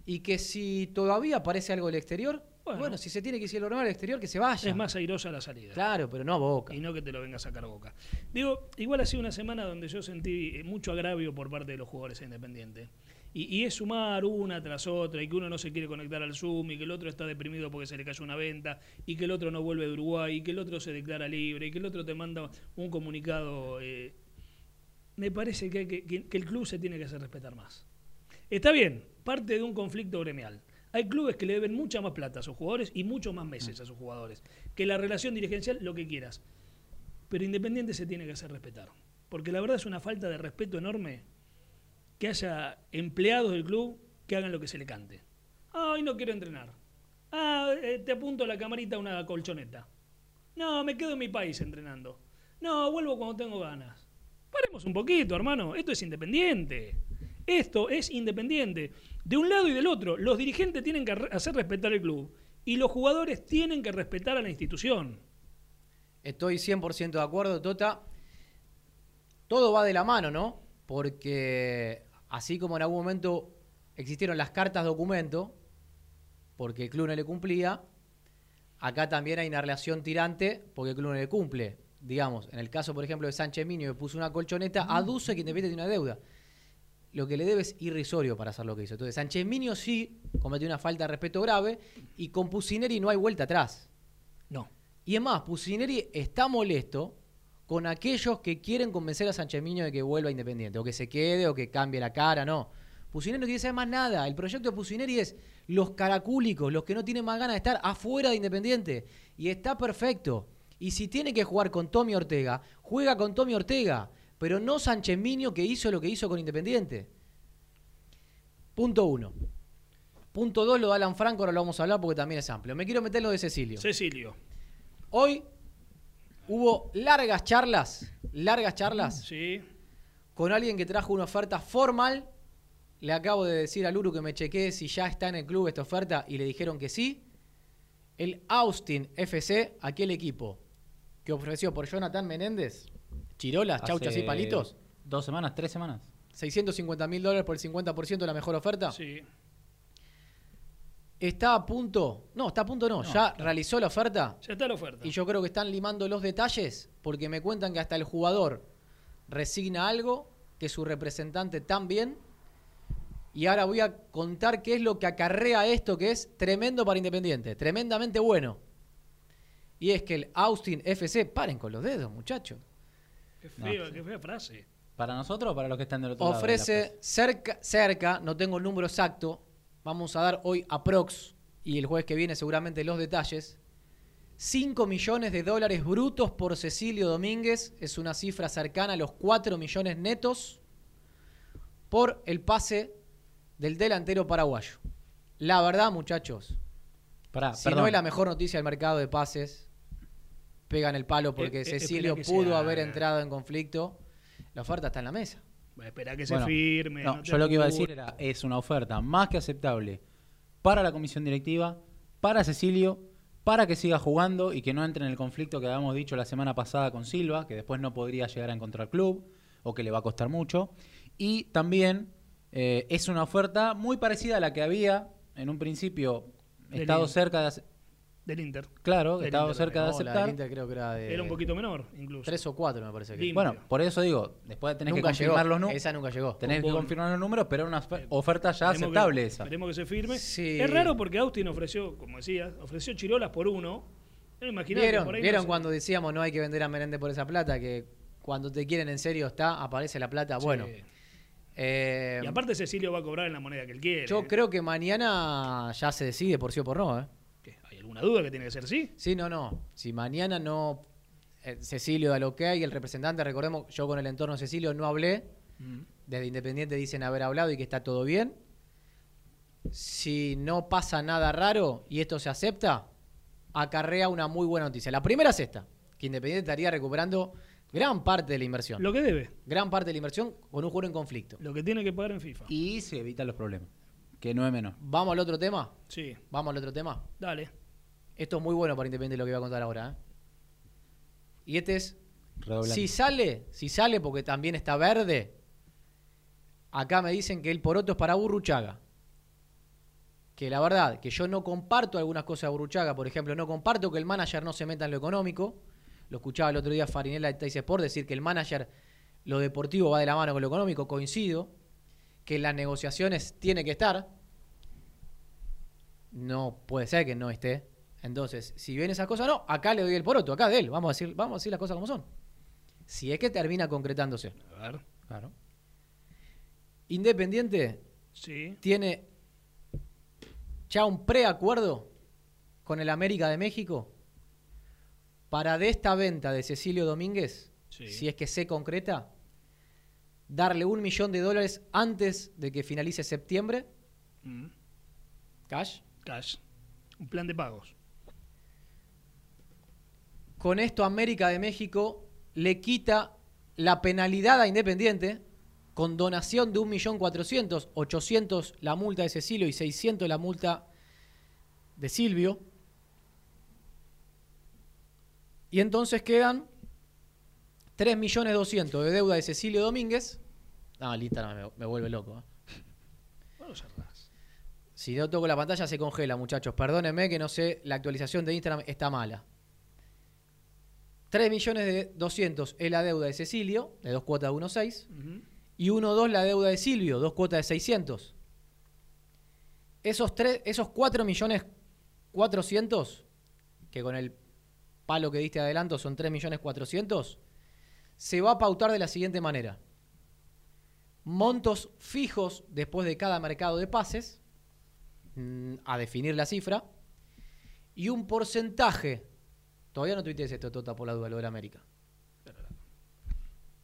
Y que si todavía aparece algo del exterior, Bueno. bueno, si se tiene que ir Romero al exterior, que se vaya. Es más airosa la salida. Claro, pero no a Boca. Y no que te lo venga a sacar boca. Digo, igual ha sido una semana donde yo sentí eh, mucho agravio por parte de los jugadores independientes. Y, y es sumar una tras otra, y que uno no se quiere conectar al Zoom, y que el otro está deprimido porque se le cayó una venta, y que el otro no vuelve de Uruguay, y que el otro se declara libre, y que el otro te manda un comunicado. eh, me parece que, que- que- el club se tiene que hacer respetar más. Está bien, parte de un conflicto gremial. Hay clubes que le deben mucha más plata a sus jugadores y muchos más meses a sus jugadores. Que la relación dirigencial, lo que quieras. Pero Independiente se tiene que hacer respetar. Porque la verdad es una falta de respeto enorme que haya empleados del club que hagan lo que se le cante. Ah, hoy no quiero entrenar. Ah, eh, te apunto a la camarita una colchoneta. No, me quedo en mi país entrenando. No, vuelvo cuando tengo ganas. Paremos un poquito, hermano. Esto es independiente. Esto es independiente. De un lado y del otro, los dirigentes tienen que hacer respetar el club y los jugadores tienen que respetar a la institución. Estoy 100% de acuerdo, Tota. Todo va de la mano, ¿no? Porque así como en algún momento existieron las cartas documento, porque el club no le cumplía, acá también hay una relación tirante porque el club no le cumple. Digamos, en el caso, por ejemplo, de Sánchez Minio, que puso una colchoneta, aduce que Independiente tiene una deuda. Lo que le debe es irrisorio para hacer lo que hizo. Entonces, Sánchez Minio sí cometió una falta de respeto grave y con Pusineri no hay vuelta atrás. No. Y es más, Pusineri está molesto con aquellos que quieren convencer a Sánchez Miño de que vuelva Independiente, o que se quede, o que cambie la cara, no. Pusineri no quiere saber más nada. El proyecto de Pusineri es los caracúlicos, los que no tienen más ganas de estar afuera de Independiente. Y está perfecto. Y si tiene que jugar con Tommy Ortega, juega con Tommy Ortega, pero no Sánchez Miño que hizo lo que hizo con Independiente. Punto uno. Punto dos lo da Alan Franco, ahora lo vamos a hablar porque también es amplio. Me quiero meter lo de Cecilio. Cecilio. Hoy hubo largas charlas, largas charlas Sí. con alguien que trajo una oferta formal. Le acabo de decir a Luru que me chequee si ya está en el club esta oferta y le dijeron que sí. El Austin FC, aquel equipo que ofreció por Jonathan Menéndez, chirolas, chauchas y palitos, Dos semanas, tres semanas. 650 mil dólares por el 50% de la mejor oferta. Sí. Está a punto, no, está a punto no, ya realizó la oferta. Ya está la oferta. Y yo creo que están limando los detalles porque me cuentan que hasta el jugador resigna algo, que su representante también. Y ahora voy a contar qué es lo que acarrea esto, que es tremendo para Independiente, tremendamente bueno. Y es que el Austin FC, paren con los dedos, muchachos, Qué feo, qué fea frase. ¿Para nosotros o para los que están del otro lado? de la ofrece cerca, cerca, no tengo el número exacto, vamos a dar hoy a Prox y el jueves que viene seguramente los detalles. 5 millones de dólares brutos por Cecilio Domínguez, es una cifra cercana a los 4 millones netos por el pase del delantero paraguayo. La verdad, muchachos, Pará, si perdón. no es la mejor noticia del mercado de pases, pegan el palo porque Eh, eh, Cecilio espera pudo haber entrado en conflicto. La oferta está en la mesa. Va a esperar que se firme. no, yo lo que iba a decir era, es una oferta más que aceptable para la comisión directiva, para Cecilio, para que siga jugando y que no entre en el conflicto que habíamos dicho la semana pasada con Silva, que después no podría llegar a encontrar club o que le va a costar mucho. Y también eh, es una oferta muy parecida a la que había en un principio estado cerca de... Del Inter. Claro, Del estado Inter cerca de No, la del aceptar. Inter creo que era de Era un poquito menor, incluso. tres o cuatro, me parece que. Limpio. Bueno, por eso digo, después tenés nunca que llegó. confirmar los números. Esa nunca llegó. Tenés que Con- confirmar los números, pero era una ofer- oferta ya Esperemos que- aceptable esa. Esperemos que se firme. Sí. Es raro porque Austin ofreció, como decía, ofreció chirolas por uno. No imaginaba que ¿Vieron, por ahí ¿vieron no se- cuando decíamos no hay que vender a Merende por esa plata? Que cuando te quieren en serio está, aparece la plata. Bueno, eh, Y aparte Cecilio va a cobrar en la moneda que él quiere. yo creo que mañana ya se decide por sí o por no. ¿eh? ¿Qué? ¿Hay alguna duda que tiene que ser sí? Sí, no, no. Si mañana no. eh, Cecilio da lo que hay, el representante, recordemos, yo con el entorno de Cecilio no hablé. Desde Independiente dicen haber hablado y que está todo bien. Si no pasa nada raro y esto se acepta, acarrea una muy buena noticia. La primera es esta, que Independiente estaría recuperando gran parte de la inversión. Lo que debe. Gran parte de la inversión con un jugador en conflicto. Lo que tiene que pagar en FIFA. Y se evitan los problemas, que no es menor. Vamos al otro tema. Sí, Vamos al otro tema. dale. Esto es muy bueno para Independiente lo que voy a contar ahora. ¿eh? Y este es. Si sale, si sale porque también está verde, acá me dicen que el poroto es para Burruchaga. Que la verdad, que yo no comparto algunas cosas de Burruchaga, por ejemplo, no comparto que el manager no se meta en lo económico. Lo escuchaba el otro día Farinella de Tais Sport decir que el manager, lo deportivo va de la mano con lo económico, coincido. Que en las negociaciones tiene que estar. No puede ser que no esté. Entonces, si ven esas cosas, no, acá le doy el poroto, acá de él. Vamos a decir, vamos a decir las cosas como son. Si es que termina concretándose. A ver. Claro. Independiente Sí. tiene ya un preacuerdo con el América de México para de esta venta de Cecilio Domínguez, Sí. si es que se concreta, darle un millón de dólares antes de que finalice septiembre, Mm. cash. Cash. Un plan de pagos. Con esto América de México le quita la penalidad a Independiente con donación de 1.400.000, 800 la multa de Cecilio y 600 la multa de Silvio. Y entonces quedan 3.200.000 de deuda de Cecilio Domínguez. No, el Instagram me, me vuelve loco. ¿eh? Bueno. Si no toco la pantalla se congela, muchachos. Perdónenme que no sé, la actualización de Instagram está mala. 3 millones de 200 es la deuda de Cecilio, de dos cuotas de 1.6. Ujú. Y 1.2 la deuda de Silvio, dos cuotas de 600. Esos, tres, esos 4 millones 400, que con el palo que diste de adelanto son 3 millones 400, se va a pautar de la siguiente manera. Montos fijos después de cada mercado de pases, mm, a definir la cifra, y un porcentaje. Todavía no tuitees esto, Tota, por la duda, lo de la América.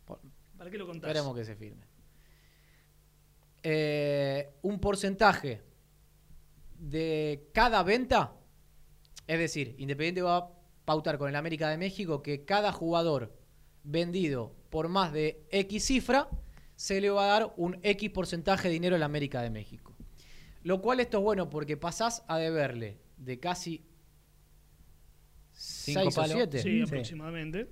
Por- ¿Para qué lo contás? Esperemos que se firme. Eh, un porcentaje de cada venta, es decir, Independiente va a pautar con el América de México que cada jugador vendido por más de X cifra se le va a dar un X porcentaje de dinero al América de México. Lo cual esto es bueno porque pasás a deberle de casi Cinco 6 o palos. 7. Sí, aproximadamente.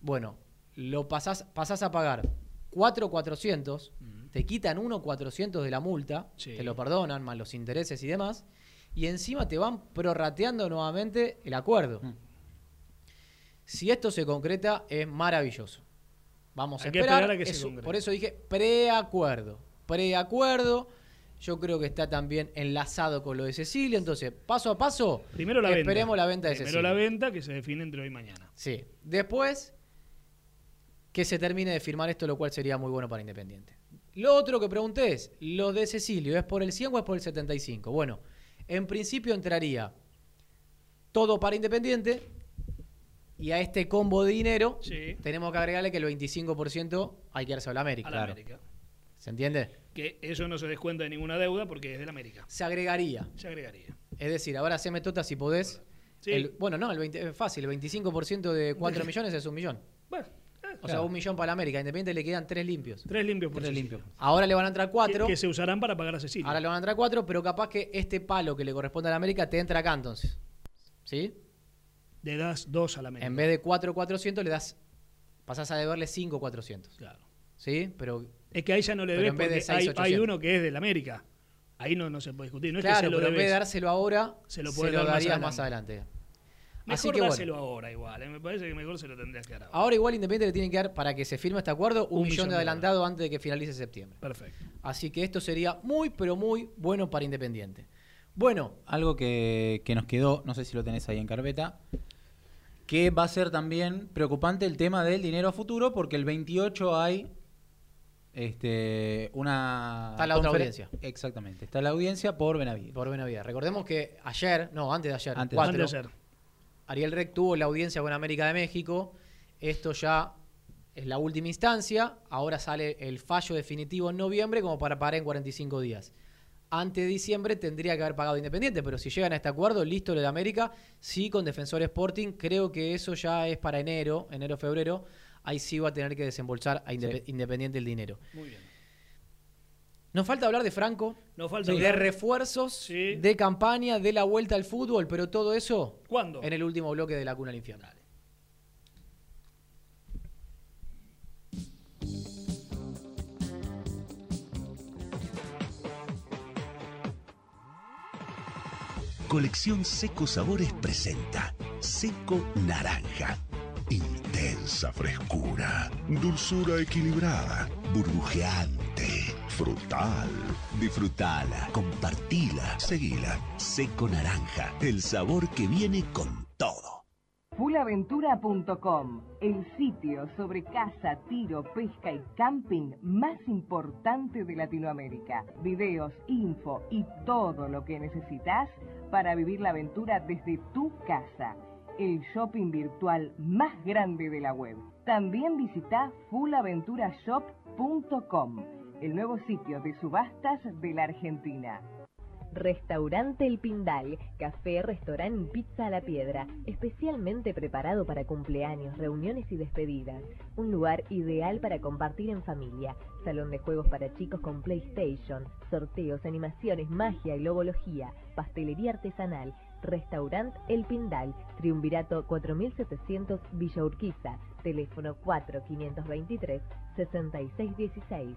Bueno, lo pasás, pasás a pagar 4,400, te quitan 1,400 de la multa, Sí. te lo perdonan, más los intereses y demás, y encima te van prorrateando nuevamente el acuerdo. Mm. Si esto se concreta, es maravilloso. Vamos Hay a que esperar. esperar a que se es- concrete. por eso dije preacuerdo. Preacuerdo. Yo creo que está también enlazado con lo de Cecilia. Entonces, paso a paso, Primero la venta. esperemos la venta de Primero Cecilia. la venta que se define entre hoy y mañana. Sí. Después, que se termine de firmar esto, lo cual sería muy bueno para Independiente. Lo otro que pregunté es, ¿lo de Cecilio es por el 100 o es por el 75? Bueno, en principio entraría todo para Independiente y a este combo de dinero Sí. tenemos que agregarle que el 25% hay que darse a la América. A la América. ¿Se entiende? Que eso no se descuenta de ninguna deuda porque es de la América. Se agregaría. Se agregaría. Es decir, ahora haceme tota si podés. Sí. El- bueno, no, el 20, es fácil. El 25% de 4 millones es un millón. Bueno, eh, O sea, un millón para la América. Independiente le quedan tres limpios. tres limpios por Tres limpios. Ahora le van a entrar cuatro. Que, que se usarán para pagar a Cecilia. Ahora le van a entrar cuatro, pero capaz que este palo que le corresponde a la América te entra acá entonces. ¿Sí? Le das dos a la América. En vez de 4,400 le das. Pasás a deberle 5,400. Claro. ¿Sí? Pero. Es que ahí ya no le debes vez de porque seis, hay, hay 800. uno que es de la América. Ahí no, no se puede discutir. No es que claro, se lo pero en vez de dárselo ahora, se se lo más darías adelante. más adelante. Mejor bueno. dáselo ahora igual. eh. Me parece que mejor se lo tendrías que dar ahora. Ahora igual Independiente le tienen que dar, para que se firme este acuerdo, un, Un millón, millón de de adelantado antes de que finalice septiembre. Perfecto. Así que esto sería muy, pero muy bueno para Independiente. Bueno, Algo que, que nos quedó, no sé si lo tenés ahí en carpeta, que va a ser también preocupante el tema del dinero a futuro, porque el 28 hay este, una... Está la otra audiencia. Exactamente, está la audiencia por Benavides. por Benavides. Recordemos que ayer, no, antes de ayer, Antes de cuatro, Antes de hacer. Ariel Rec tuvo la audiencia con América de México. Esto ya es la última instancia. Ahora sale el fallo definitivo en noviembre como para pagar en 45 días. Antes de diciembre tendría que haber pagado Independiente, pero si llegan a este acuerdo, listo lo de América. Sí, con Defensor Sporting, creo que eso ya es para enero, enero-febrero. Ahí sí va a tener que desembolsar a Indep- Independiente el dinero. Muy bien. Nos falta hablar de Franco, Nos falta de hablar- refuerzos, Sí. de campaña, de la vuelta al fútbol, pero todo eso ¿Cuándo? en el último bloque de la cuna al infierno. Colección Seco Sabores presenta Seco Naranja. Intensa frescura, dulzura equilibrada, burbujeante, frutal. Disfrutala, compartila, seguila. Seco Naranja, el sabor que viene con todo. Fulaventura.com, el sitio sobre caza, tiro, pesca y camping más importante de Latinoamérica. Videos, info y todo lo que necesitas para vivir la aventura desde tu casa. El shopping virtual más grande de la web. También visita fullaventurashop.com, el nuevo sitio de subastas de la Argentina. Restaurante El Pindal, café, restaurante y pizza a la piedra, especialmente preparado para cumpleaños, reuniones y despedidas. Un lugar ideal para compartir en familia. Salón de juegos para chicos con PlayStation, sorteos, animaciones, magia y logología, pastelería artesanal. Restaurant El Pindal, Triunvirato 4700 Villa Urquiza, teléfono 4523 6616.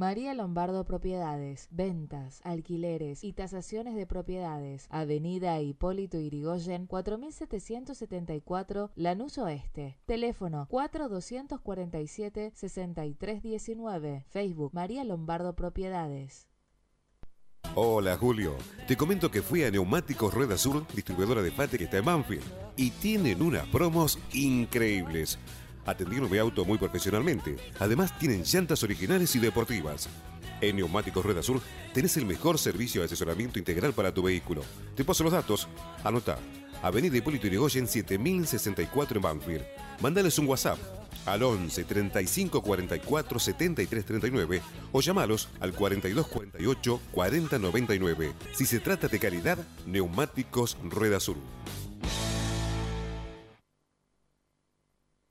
María Lombardo Propiedades, ventas, alquileres y tasaciones de propiedades. Avenida Hipólito Irigoyen, 4774 Lanús Oeste. Teléfono 4247-6319. Facebook María Lombardo Propiedades. Hola Julio, te comento que fui a Neumáticos Rueda Sur, distribuidora de Fate que está en Banfield, y tienen unas promos increíbles. Atendieron mi auto muy profesionalmente. Además tienen llantas originales y deportivas. En Neumáticos Rueda Sur tenés el mejor servicio de asesoramiento integral para tu vehículo. Te paso los datos. Anota. Avenida Hipólito Yrigoyen 7064 en Banfield. Mándales un WhatsApp al 11 35 44 73 39 o llamalos al 42 48 40 99. Si se trata de calidad, Neumáticos Rueda Sur.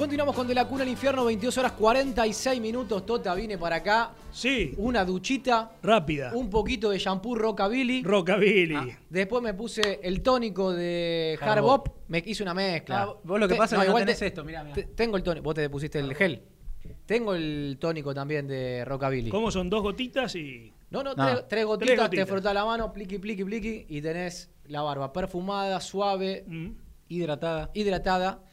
Continuamos con De la Cuna al Infierno, 22 horas 46 minutos. Tota vine para acá. Sí. Una duchita. Rápida. Un poquito de shampoo Rockabilly. Rockabilly. Ah, después me puse el tónico de Hard Hard Bop. Bop. Me hice una mezcla. Ah, vos lo que pasa es que no tenés esto, mirá, mirá. te- tengo el tónico. Vos te pusiste el gel. Tengo el tónico también de Rockabilly. ¿Cómo son dos gotitas y. No, no, No. Tres, tres gotitas, Tres gotitas. te frotás la mano, pliqui, pliqui, pliqui, y tenés la barba perfumada, suave, Mm. Hidratada. hidratada.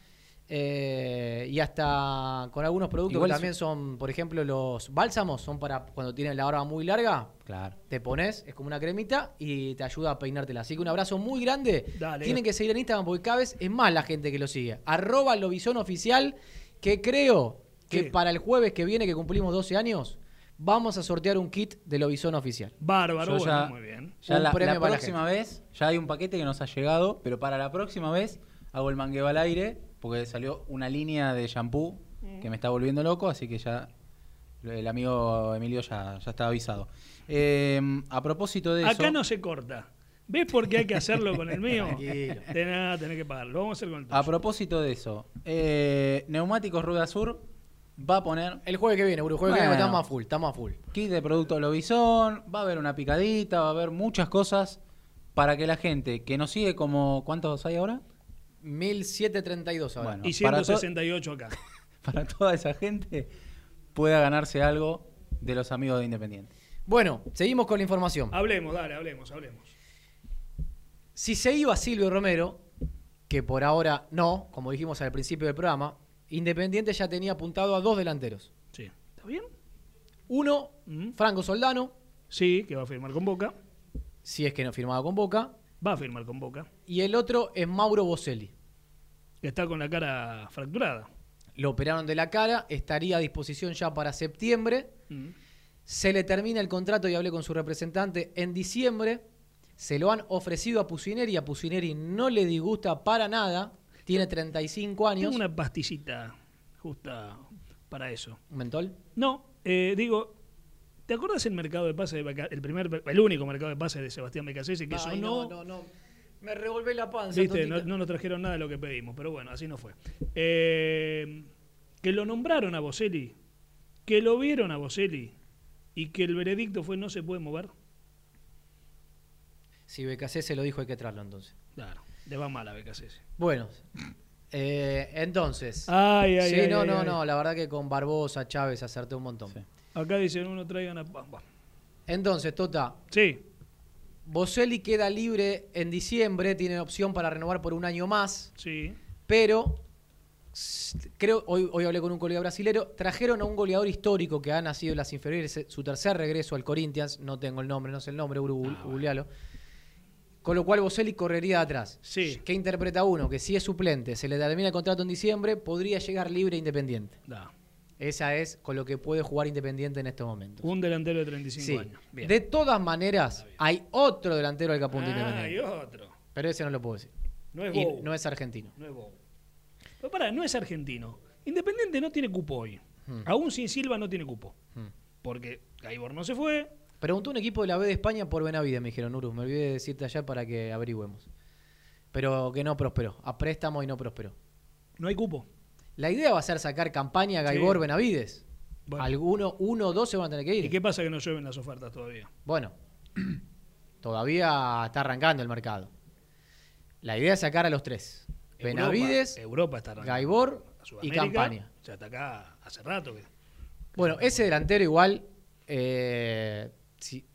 Eh, y hasta con algunos productos Igual que es- también son, por ejemplo, los bálsamos, son para cuando tienes la barba muy larga. Claro. Te pones, es como una cremita y te ayuda a peinártela. Así que un abrazo muy grande. Dale. Tienen que seguir en Instagram porque cada vez es más la gente que lo sigue. Arroba Lobizón Oficial, que creo que ¿Qué? para el jueves que viene, que cumplimos 12 años, vamos a sortear un kit de Lobizón Oficial. Bárbaro, Yo bueno, ya- muy bien. Ya Un la, premio la para la próxima vez, ya hay un paquete que nos ha llegado, pero para la próxima vez hago el mangueo al aire, porque salió una línea de shampoo que me está volviendo loco, así que ya el amigo Emilio ya, ya está avisado. Eh, a propósito de eso... Acá no se corta. ¿Ves por qué hay que hacerlo con el mío? Tranquilo. Tenés, nada, tenés que pagarlo. Lo vamos a hacer con el tuyo. A propósito de eso, eh, Neumáticos Rueda Sur va a poner El jueves que viene, Buru, el jueves que viene estamos a full, estamos a full. kit de producto Lobizón, va a haber una picadita, va a haber muchas cosas para que la gente que nos sigue como... ¿Cuántos hay ahora? 1732 ahora. Bueno. y para to- 168 acá. Para toda esa gente pueda ganarse algo de los amigos de Independiente. Bueno, seguimos con la información. Hablemos, dale, hablemos, hablemos. Si se iba Silvio Romero, que por ahora no, como dijimos al principio del programa, Independiente ya tenía apuntado a dos delanteros. Sí. ¿Está bien? Uno, Mm. Franco Soldano, Sí, que va a firmar con Boca. si es que no firmaba con Boca, Va a firmar con Boca. y el otro es Mauro Boselli. Está con la cara fracturada. Lo operaron de la cara, estaría a disposición ya para septiembre. Mm. Se le termina el contrato y hablé con su representante en diciembre. Se lo han ofrecido a Pusineri. A Pusineri no le disgusta para nada. Tiene 35 años. Tengo una pastillita justa para eso. ¿Un mentol? No, eh, digo, ¿te acuerdas el mercado de pases el primer, el único mercado de pases de Sebastián Becasese que Ay, sonó? no, no, no. Me revolvé la panza. Viste, no, no nos trajeron nada de lo que pedimos, pero bueno, así no fue. Eh, que lo nombraron a Boselli, que lo vieron a Boselli y que el veredicto fue no se puede mover. Si Becasé se lo dijo, hay que traerlo entonces. Claro, le va mal a Becasese. Bueno, eh, entonces. Ay, ay, sí, ay, no, ay, no, ay. no. La verdad que con Barbosa, Chávez acerté un montón. Sí. Acá dicen uno traigan a... Entonces, Tota, Sí, Boselli queda libre en diciembre, tiene opción para renovar por un año más, sí. pero creo, hoy, hoy hablé con un colega brasilero, trajeron a un goleador histórico que ha nacido en las inferiores, eh, su tercer regreso al Corinthians, no tengo el nombre, no sé el nombre, Ah, googlealo. Con lo cual Boselli correría atrás. Sí. ¿Qué interpreta uno? Que si es suplente, se le termina el contrato en diciembre, podría llegar libre e independiente. Da. Esa es con lo que puede jugar Independiente en estos momentos. Un delantero de 35 Sí. años. Bien. De todas maneras, hay otro delantero del que apunta ah, Independiente. y otro. Pero ese no lo puedo decir. No es Bow. no es argentino. No es Bow. Pero pará, no es argentino. Independiente no tiene cupo hoy. Hmm. Aún sin Silva no tiene cupo. Hmm. Porque Gaibor no se fue. Preguntó un equipo de la B de España por Benavides, me dijeron, Urus. Me olvidé de decirte allá para que averigüemos. Pero que no prosperó. A préstamo y no prosperó. No hay cupo. La idea va a ser sacar campaña Gaibor Sí. Benavides. Bueno. Alguno, uno o dos se van a tener que ir. ¿Y qué pasa que no llueven las ofertas todavía? Bueno, todavía está arrancando el mercado. La idea es sacar a los tres. Benavides, Europa, está. Gaibor y Campaña. Ya está acá hace rato. que- Bueno, ese delantero igual eh, sí,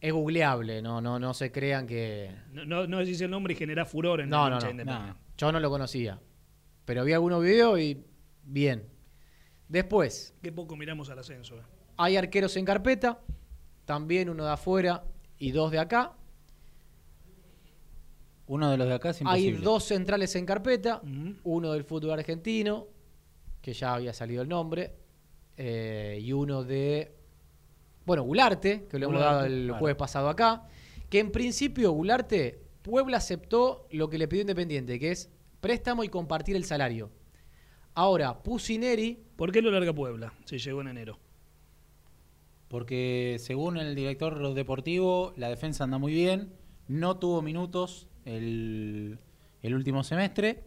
es googleable, no, no, no se crean que... No, no, no decís el nombre y genera furor en No, el no, no, independiente. Yo no lo conocía. Pero vi algunos videos y bien. Después, Qué poco miramos al ascenso. eh. hay arqueros en carpeta, también uno de afuera y dos de acá. Uno de los de acá es Hay imposible. dos centrales en carpeta, uno del fútbol argentino, que ya había salido el nombre, eh, y uno de, bueno, Gularte, que lo hemos dado el claro. jueves pasado acá, que en principio Gularte, Puebla aceptó lo que le pidió Independiente, que es préstamo y compartir el salario. Ahora, Pusineri, ¿Por qué lo larga Puebla si llegó en enero? Porque según el director deportivo, la defensa anda muy bien. No tuvo minutos el, el último semestre.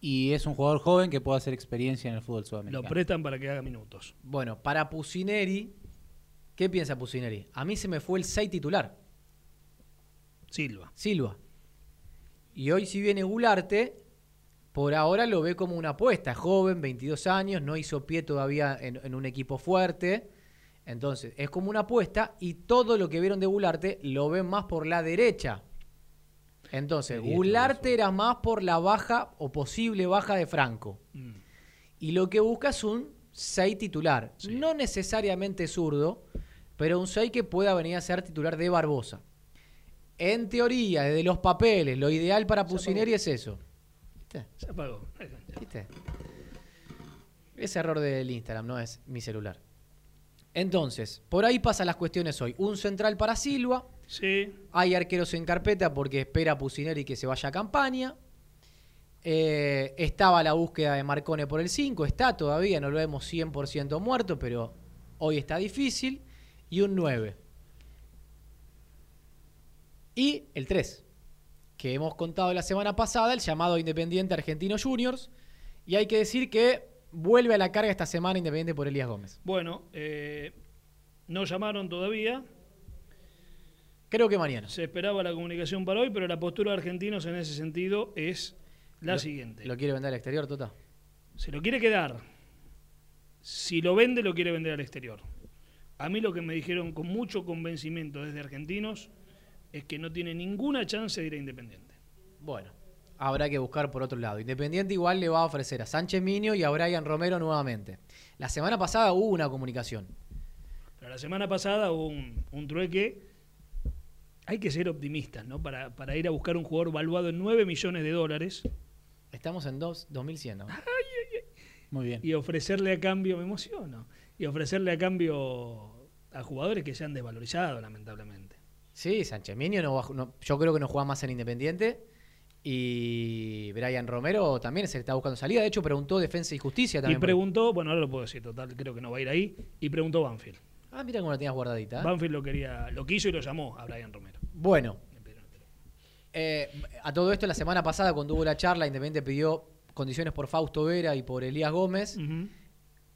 Y es un jugador joven que puede hacer experiencia en el fútbol Lo sudamericano. prestan para que haga minutos. bueno, para Pusineri, ¿qué piensa Pusineri? A mí se me fue el 6 titular. Silva. Silva. Y hoy si viene Gularte, por ahora lo ve como una apuesta. Es joven, 22 años, no hizo pie todavía en, en un equipo fuerte. Entonces, es como una apuesta y todo lo que vieron de Gularte lo ven más por la derecha. Entonces, Sí, Gularte era más por la baja o posible baja de Franco. Mm. Y lo que busca es un 6 titular. Sí. No necesariamente zurdo, pero un 6 que pueda venir a ser titular de Barbosa. En teoría, desde los papeles, lo ideal para Pusineri es eso. ¿Viste? Se apagó. ¿Viste? Ese error del Instagram, no es mi celular. Entonces, por ahí pasan las cuestiones hoy. Un central para Silva. Sí. Hay arqueros en carpeta porque espera Pusineri que se vaya a campaña. Eh, estaba la búsqueda de Marcone por el 5, está todavía, no lo vemos 100% muerto, pero hoy está difícil. Y un 9. Y el 3, que hemos contado la semana pasada, el llamado Independiente Argentino Juniors. Y hay que decir que vuelve a la carga esta semana Independiente por Elías Gómez. Bueno, eh, no llamaron todavía. Creo que mañana. Se esperaba la comunicación para hoy, pero la postura de argentinos en ese sentido es la Lo- siguiente. ¿Lo quiere vender al exterior, Tota? Se lo quiere quedar. Si lo vende, lo quiere vender al exterior. A mí lo que me dijeron con mucho convencimiento desde argentinos es que no tiene ninguna chance de ir a Independiente. Bueno, habrá que buscar por otro lado. Independiente igual le va a ofrecer a Sánchez Minio y a Brian Romero nuevamente. La semana pasada hubo una comunicación. Pero la semana pasada hubo un, un trueque. Hay que ser optimistas, ¿no? Para, para ir a buscar un jugador valuado en 9 millones de dólares Estamos en dos, 2100, ¿no? Muy bien. y ofrecerle a cambio, me emociono, y ofrecerle a cambio a jugadores que se han desvalorizado, lamentablemente. Sí, Sánchez Minio no, no- yo creo que no juega más en Independiente. Y Brian Romero también se está buscando salida. De hecho, preguntó Defensa y Justicia Y también. preguntó, bueno, ahora lo puedo decir, total, creo que no va a ir ahí, y preguntó Banfield. Ah, mira cómo la tenías guardadita. ¿eh? Banfield lo quería, lo quiso y lo llamó a Brian Romero. Bueno, eh, a todo esto, la semana pasada, cuando hubo la charla, Independiente pidió condiciones por Fausto Vera y por Elías Gómez.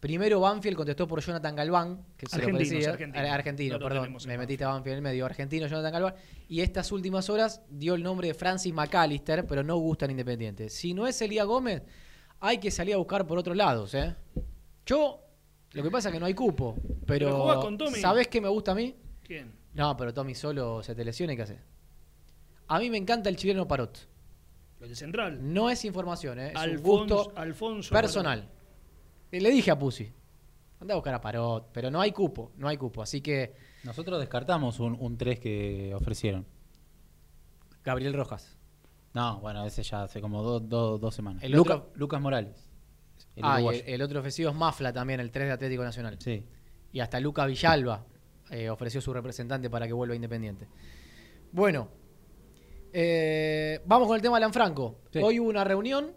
Primero Banfield contestó por Jonathan Galván, que se lo Argentinos, parecía. Argentino, No lo perdón. Me metiste a Banfield en el medio. Argentino, Jonathan Galván. Y estas últimas horas dio el nombre de Francis McAllister, pero no gusta en Independiente. Si no es Elías Gómez, hay que salir a buscar por otros lados, ¿eh? Yo, lo que pasa es que no hay cupo, pero. ¿Sabés qué me gusta a mí? ¿Quién? No, pero Tommy solo se te lesiona y qué hace. A mí me encanta el chileno Parot. El central. No es información, ¿eh? es un Alfonso- gusto Alfonso personal. Le dije a Pussy, anda a buscar a Parot, pero no hay cupo, no hay cupo. Así que Nosotros descartamos un, un 3 que ofrecieron. Gabriel Rojas. No, bueno, ese ya hace como dos dos- dos semanas. El Luca- otro- Lucas Morales. el ah, y el, el otro ofrecido es Mafla también, el 3 de Atlético Nacional. Sí. Y hasta Luca Villalba eh, ofreció su representante para que vuelva Independiente. Bueno, eh, vamos con el tema de Alan Franco. Sí. Hoy hubo una reunión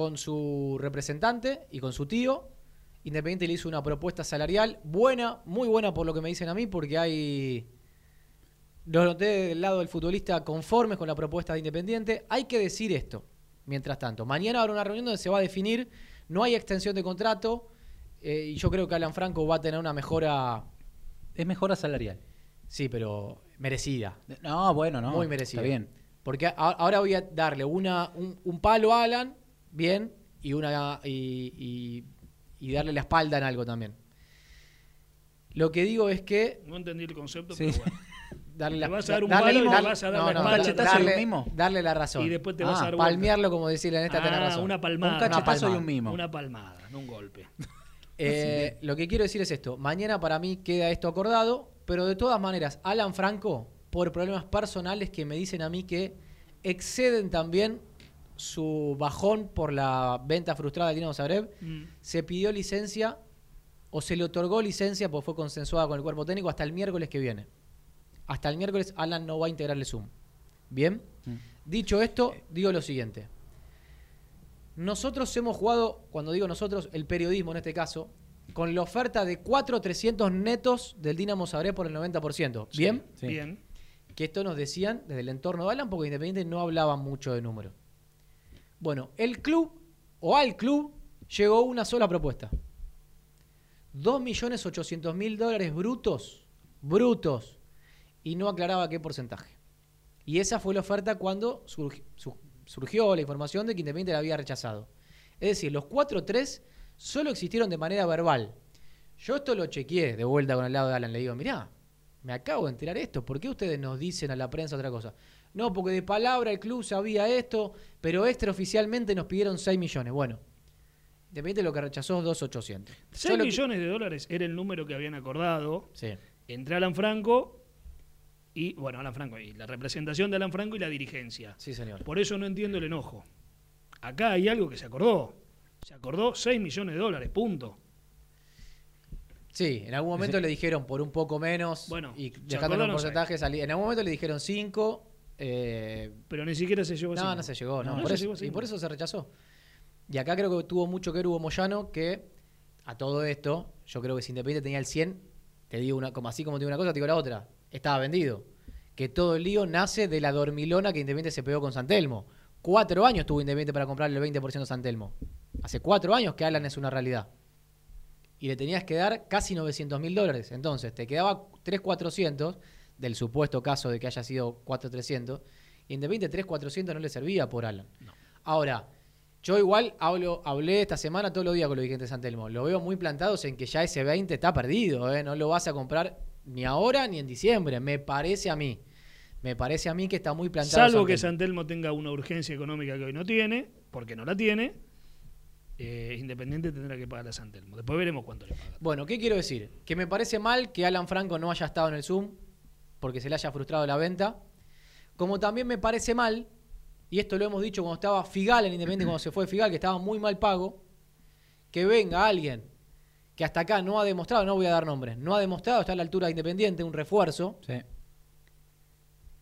con su representante y con su tío. Independiente le hizo una propuesta salarial buena, muy buena por lo que me dicen a mí, porque hay. Lo noté del lado del futbolista conformes con la propuesta de Independiente. Hay que decir esto, mientras tanto. Mañana habrá una reunión donde se va a definir, no hay extensión de contrato, eh, y yo creo que Alan Franco va a tener una mejora. Es mejora salarial. Sí, pero merecida. No, bueno, no. muy merecida. Está bien. Porque a- ahora voy a darle una, un, un palo a Alan, bien, y una y, y- y darle la espalda en algo también. Lo que digo es que No entendí el concepto, Sí. pero bueno. darle Le la vas a dar un darle- palo y le darle- vas a dar no, la no, espalda. darle- ¿Un cachetazo y darle- mimo? darle la razón. Y después te vas a Ah, dar vuelta. palmearlo como decirle en esta tenés Ah, razón. una palmada. Un cachetazo y palmada. un mimo. Una palmada, no un golpe. Eh, lo que quiero decir es esto. Mañana para mí queda esto acordado, pero de todas maneras, Alan Franco, por problemas personales que me dicen a mí que exceden también su bajón por la venta frustrada de Dinamo Zagreb, Mm. se pidió licencia o se le otorgó licencia porque fue consensuada con el cuerpo técnico hasta el miércoles que viene. Hasta el miércoles Alan no va a integrar el Zoom. ¿Bien? Mm. Dicho esto, digo lo siguiente. Nosotros hemos jugado, cuando digo nosotros, el periodismo en este caso, con la oferta de 4.300 netos del Dinamo Zagreb por el 90%. ¿Bien? Sí. Bien. Que esto nos decían desde el entorno de Alan porque Independiente no hablaba mucho de números. Bueno, el club o al club llegó una sola propuesta. 2.800.000 dólares brutos, brutos, y no aclaraba qué porcentaje. Y esa fue la oferta cuando surgi- su- surgió la información de que Independiente la había rechazado. Es decir, los 4-3 solo existieron de manera verbal. Yo esto lo chequeé de vuelta con el lado de Alan. Le digo, mirá, me acabo de enterar esto. ¿Por qué ustedes nos dicen a la prensa otra cosa? No, porque de palabra el club sabía esto, pero extraoficialmente nos pidieron 6 millones. Bueno, Independiente lo que rechazó es 2.800. Yo 6 lo que- millones de dólares era el número que habían acordado Sí. entre Alan Franco y, bueno, Alan Franco y la representación de Alan Franco y la dirigencia. Sí, señor. Por eso no entiendo el enojo. Acá hay algo que se acordó. Se acordó 6 millones de dólares, punto. Sí, en algún momento le dijeron por un poco menos Bueno, y dejando los porcentajes. En algún momento le dijeron 5 eh, Pero ni siquiera se llegó así. no, no se llegó, no, No, por se eso- llegó y por eso se rechazó. Y acá creo que tuvo mucho que ver Hugo Moyano, que a todo esto, yo creo que si Independiente tenía el 100, te digo una, como así como te digo una cosa, te digo la otra, estaba vendido. Que todo el lío nace de la dormilona que Independiente se pegó con Santelmo. Cuatro años tuvo Independiente para comprarle el 20% a Santelmo. Hace cuatro años que Alan es una realidad. Y le tenías que dar casi 900 mil dólares. Entonces, te quedaba 3.400 del supuesto caso de que haya sido 4.300. Y Independiente 3.400 no le servía por Alan. Ahora, yo igual hablo, hablé esta semana todos los días con los dirigentes de San Telmo. Lo veo muy plantados en que ya ese 20 está perdido. ¿eh? No lo vas a comprar ni ahora ni en diciembre. Me parece a mí. Me parece a mí que está muy plantado. Salvo San que Telmo. San Telmo tenga una urgencia económica que hoy no tiene, porque no la tiene, eh, Independiente tendrá que pagar a San Telmo. Después veremos cuánto le paga. Bueno, ¿qué quiero decir? Que me parece mal que Alan Franco no haya estado en el Zoom porque se le haya frustrado la venta. Como también me parece mal, y esto lo hemos dicho cuando estaba Figal en Independiente, cuando se fue Figal, que estaba muy mal pago, que venga alguien que hasta acá no ha demostrado, no voy a dar nombres, no ha demostrado estar a la altura de Independiente, un refuerzo, Sí.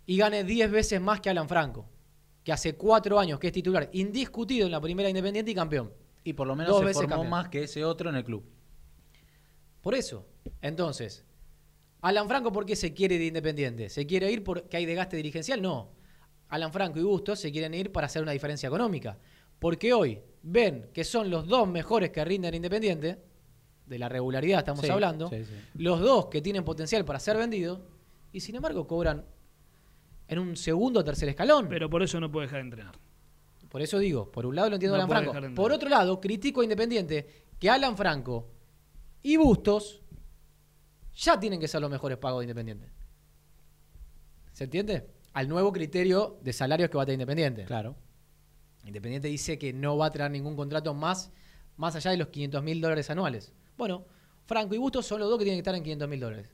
y gane 10 veces más que Alan Franco, que hace cuatro años que es titular, indiscutido en la primera Independiente y campeón. Y por lo menos Dos se veces formó campeón. más que ese otro en el club. Por eso. Entonces, Alan Franco, ¿por qué se quiere ir de Independiente? ¿Se quiere ir porque hay desgaste dirigencial? No. Alan Franco y Bustos se quieren ir para hacer una diferencia económica. Porque hoy ven que son los dos mejores que rinden Independiente, de la regularidad estamos Sí, hablando, sí, sí. los dos que tienen potencial para ser vendidos, y sin embargo cobran en un segundo o tercer escalón. Pero por eso no puede dejar de entrenar. Por eso digo, por un lado lo entiendo No a Alan Franco. de Por otro lado, critico a Independiente que Alan Franco y Bustos ya tienen que ser los mejores pagos de Independiente. ¿Se entiende? Al nuevo criterio de salarios que va a tener Independiente. Claro. Independiente dice que no va a traer ningún contrato más, más allá de los 500 mil dólares anuales. Bueno, Franco y Bustos son los dos que tienen que estar en 500 mil dólares.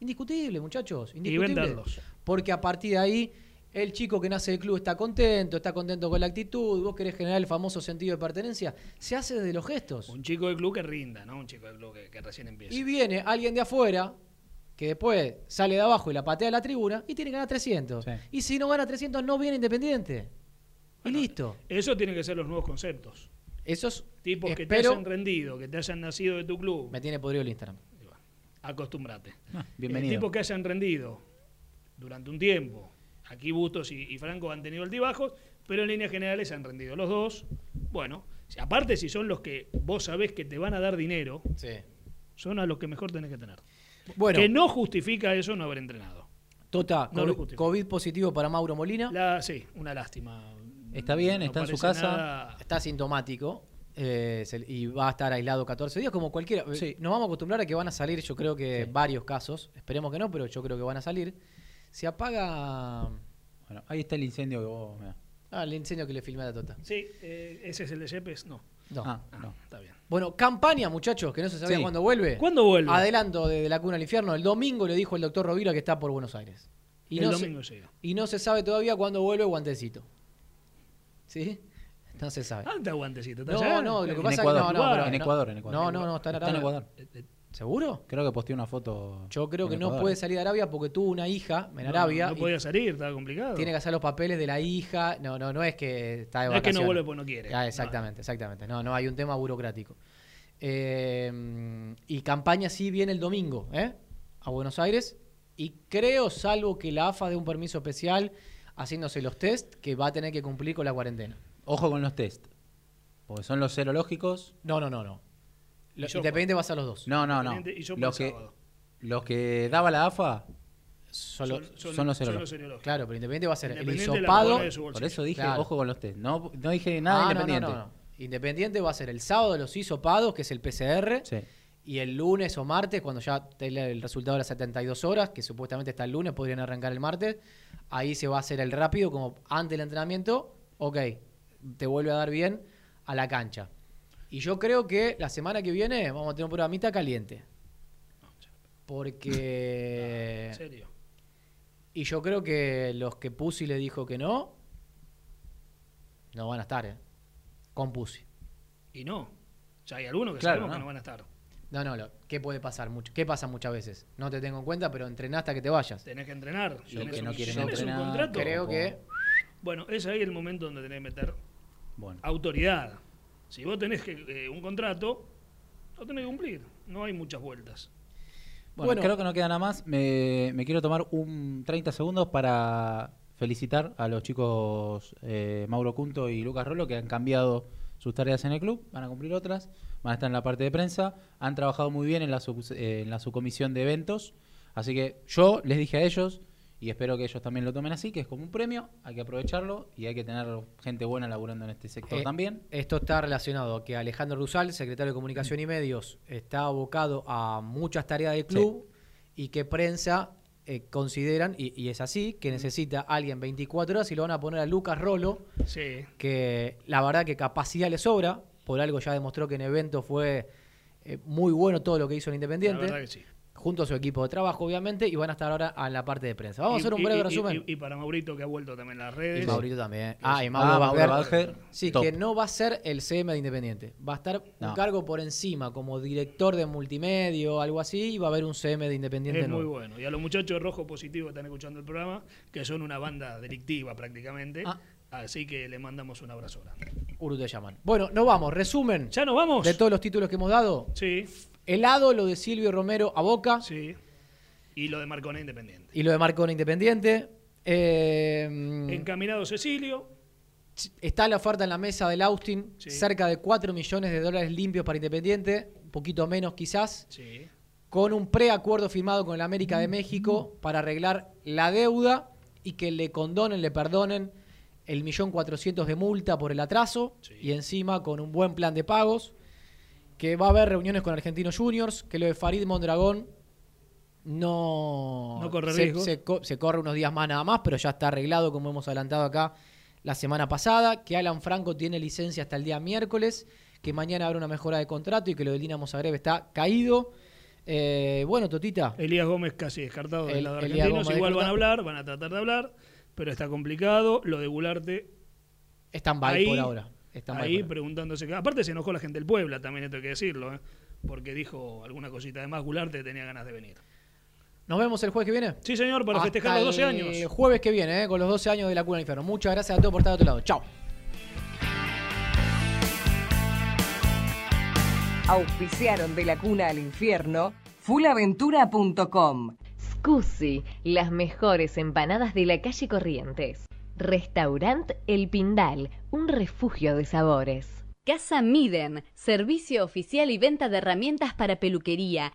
Indiscutible, muchachos. Y Indiscutible. venderlos. Porque a partir de ahí, el chico que nace del club está contento, está contento con la actitud, vos querés generar el famoso sentido de pertenencia, se hace desde los gestos. Un chico del club que rinda, ¿no? Un chico del club que, que recién empieza. Y viene alguien de afuera que después sale de abajo y la patea a la tribuna y tiene que ganar 300. Sí. Y si no gana 300, no viene Independiente. Y listo. Eso tienen que ser los nuevos conceptos. Esos Tipos que te hayan rendido, que te hayan nacido de tu club. Me tiene podrido el Instagram. Acostúmbrate. Ah, Eh, bienvenido. tipos que hayan rendido durante un tiempo. Aquí Bustos y, y Franco han tenido altibajos, pero en líneas generales han rendido los dos. Bueno, aparte si son los que vos sabés que te van a dar dinero, Sí. son a los que mejor tenés que tener. Bueno, Que no justifica eso no haber entrenado. Tota, no COVID, positivo para Mauro Molina. La, sí, una lástima. Está bien, No está en su casa. nada- Está sintomático. eh, se- y va a estar aislado 14 días, como cualquiera. Sí. Nos vamos a acostumbrar a que van a salir, yo creo que Sí. varios casos. Esperemos que no, pero yo creo que van a salir. Se apaga. Bueno, ahí está el incendio que vos. mirá. Ah, el incendio que le filmé a la Tota. Sí, eh, ese es el de Yepes, no. No. Ah, no. está bien. Bueno, campaña, muchachos, que no se sabía Sí. cuándo vuelve. ¿Cuándo vuelve? Adelanto de, de la cuna al infierno. El domingo le dijo el doctor Rovira que está por Buenos Aires. Y el no se- domingo llega. y no se sabe todavía cuándo vuelve Guantecito. ¿Sí? No se sabe. Ah, está guantecito. ¿está No, allá? no, lo que En pasa es que Ecuador, no, no, en no. Ecuador, en Ecuador. No, no, no, está en Está en Arabia. Ecuador. ¿Seguro? Creo que posteó una foto. Yo creo que no Ecuador. puede salir de Arabia porque tuvo una hija en no, Arabia. No y podía salir, estaba complicado. tiene que hacer los papeles de la hija. No, no, no es que está de No es que no vacaciones. vuelve porque no quiere. Ah, exactamente, exactamente. No, no hay un tema burocrático. Eh, y campaña sí viene el domingo, ¿eh? A Buenos Aires. Y creo, salvo que la AFA dé un permiso especial haciéndose los test, que va a tener que cumplir con la cuarentena. Ojo con los test. Porque son los serológicos. No, no, no, no. Lo- Y yo- Independiente va a ser los dos. No, no, no. Y yo Los que, sábado. los que daba la AFA, son los serológicos. serológicos. claro, pero Independiente va a ser el hisopado. por eso dije, Claro. ojo con los test. No, no dije nada Ah, independiente. No, no, no. Independiente va a ser el sábado de los hisopados, que es el PCR. Sí. Y el lunes o martes, cuando ya tenga el resultado de las 72 horas, que supuestamente está el lunes, podrían arrancar el martes, ahí se va a hacer el rápido, como antes del entrenamiento, ok, te vuelve a dar bien a la cancha. Y yo creo que la semana que viene vamos a tener un programita caliente. Porque... ¿En serio? Y yo creo que los que Pussy le dijo que no, no van a estar, ¿eh? Con Pussy. Y no. Ya hay algunos que Claro, sabemos no. que no van a estar. No, no, lo- ¿qué puede pasar? Mucho, ¿Qué pasa muchas veces? No te tengo en cuenta, pero entrenás hasta que te vayas. Tenés que entrenar. Lo tenés que un- no quieren tenés un entrenar. contrato. Creo que Bueno, es ahí el momento donde tenés que meter Bueno. autoridad. Si vos tenés que, eh, un contrato, lo tenés que cumplir. No hay muchas vueltas. Bueno, Bueno. creo que no queda nada más. Me, me quiero tomar un 30 segundos para felicitar a los chicos eh, Mauro Cunto y Lucas Rolo que han cambiado sus tareas en el club, van a cumplir otras, van a estar en la parte de prensa, han trabajado muy bien en la, sub- eh, en la subcomisión de eventos, así que yo les dije a ellos, y espero que ellos también lo tomen así, que es como un premio, hay que aprovecharlo y hay que tener gente buena laburando en este sector Eh, también. Esto está relacionado a que Alejandro Rusal, secretario de Comunicación y Medios, está abocado a muchas tareas del club y que prensa eh, consideran, y, y es así, que necesita alguien 24 horas y lo van a poner a Lucas Rolo, Sí. que la verdad que capacidad le sobra, por algo ya demostró que en evento fue eh, muy bueno todo lo que hizo en La Independiente, verdad que sí. Junto a su equipo de trabajo obviamente, y van a estar ahora en la parte de prensa. Vamos a Y- hacer un y- breve y- resumen. Y, y para Maurito, que ha vuelto también a las Y redes. Maurito también. Ah, y Mauro Ah, Sí, top. que no va a ser el CM de Independiente. Va a estar un cargo por encima, como director de multimedia o algo así, y va a haber un CM de Independiente Es muy bueno. Y a los muchachos de Rojo Positivo que están escuchando el programa, que son una banda delictiva prácticamente. Ah. Así que le mandamos un abrazo grande. Uru te llaman. Bueno, nos vamos. Resumen ¿Ya nos vamos? de todos los títulos que hemos dado. Sí, Helado, lo de Silvio Romero a Boca sí. Y lo de Marcona Independiente. y lo de Marcona Independiente. Eh, Encaminado Cecilio. está la oferta en la mesa del Austin, Sí. cerca de 4 millones de dólares limpios para Independiente, un poquito menos quizás. Sí. con un preacuerdo firmado con el América de México para arreglar la deuda y que le condonen, le perdonen el millón cuatrocientos de multa por el atraso Sí. y encima con un buen plan de pagos, que va a haber reuniones con Argentinos Juniors, que lo de Farid Mondragón no, No corre se, riesgos. se co- se corre unos días más nada más, pero ya está arreglado como hemos adelantado acá la semana pasada, que Alan Franco tiene licencia hasta el día miércoles, que mañana habrá una mejora de contrato y que lo de Dinamo Zagreb está caído. Eh, bueno, Totita, Elías Gómez casi descartado del El- lado de Elías argentinos. Igual van a hablar, van a tratar de hablar, pero está complicado. Lo de Gularte, están by ahí, por ahora. Stand-by ahí preguntándose. Aparte se enojó la gente del Puebla, también esto hay que decirlo, ¿eh? porque dijo alguna cosita. Además, Gularte tenía ganas de venir. Nos vemos el jueves que viene. Sí, señor, para Hasta festejar los 12 años. El jueves que viene, eh, con los 12 años de la cuna del infierno. Muchas gracias a todos por estar de otro lado. Chao. Auspiciaron de la cuna al infierno fulaventura.com. Scusi, las mejores empanadas de la calle Corrientes. Restaurant El Pindal, un refugio de sabores. Casa Miden, servicio oficial y venta de herramientas para peluquería.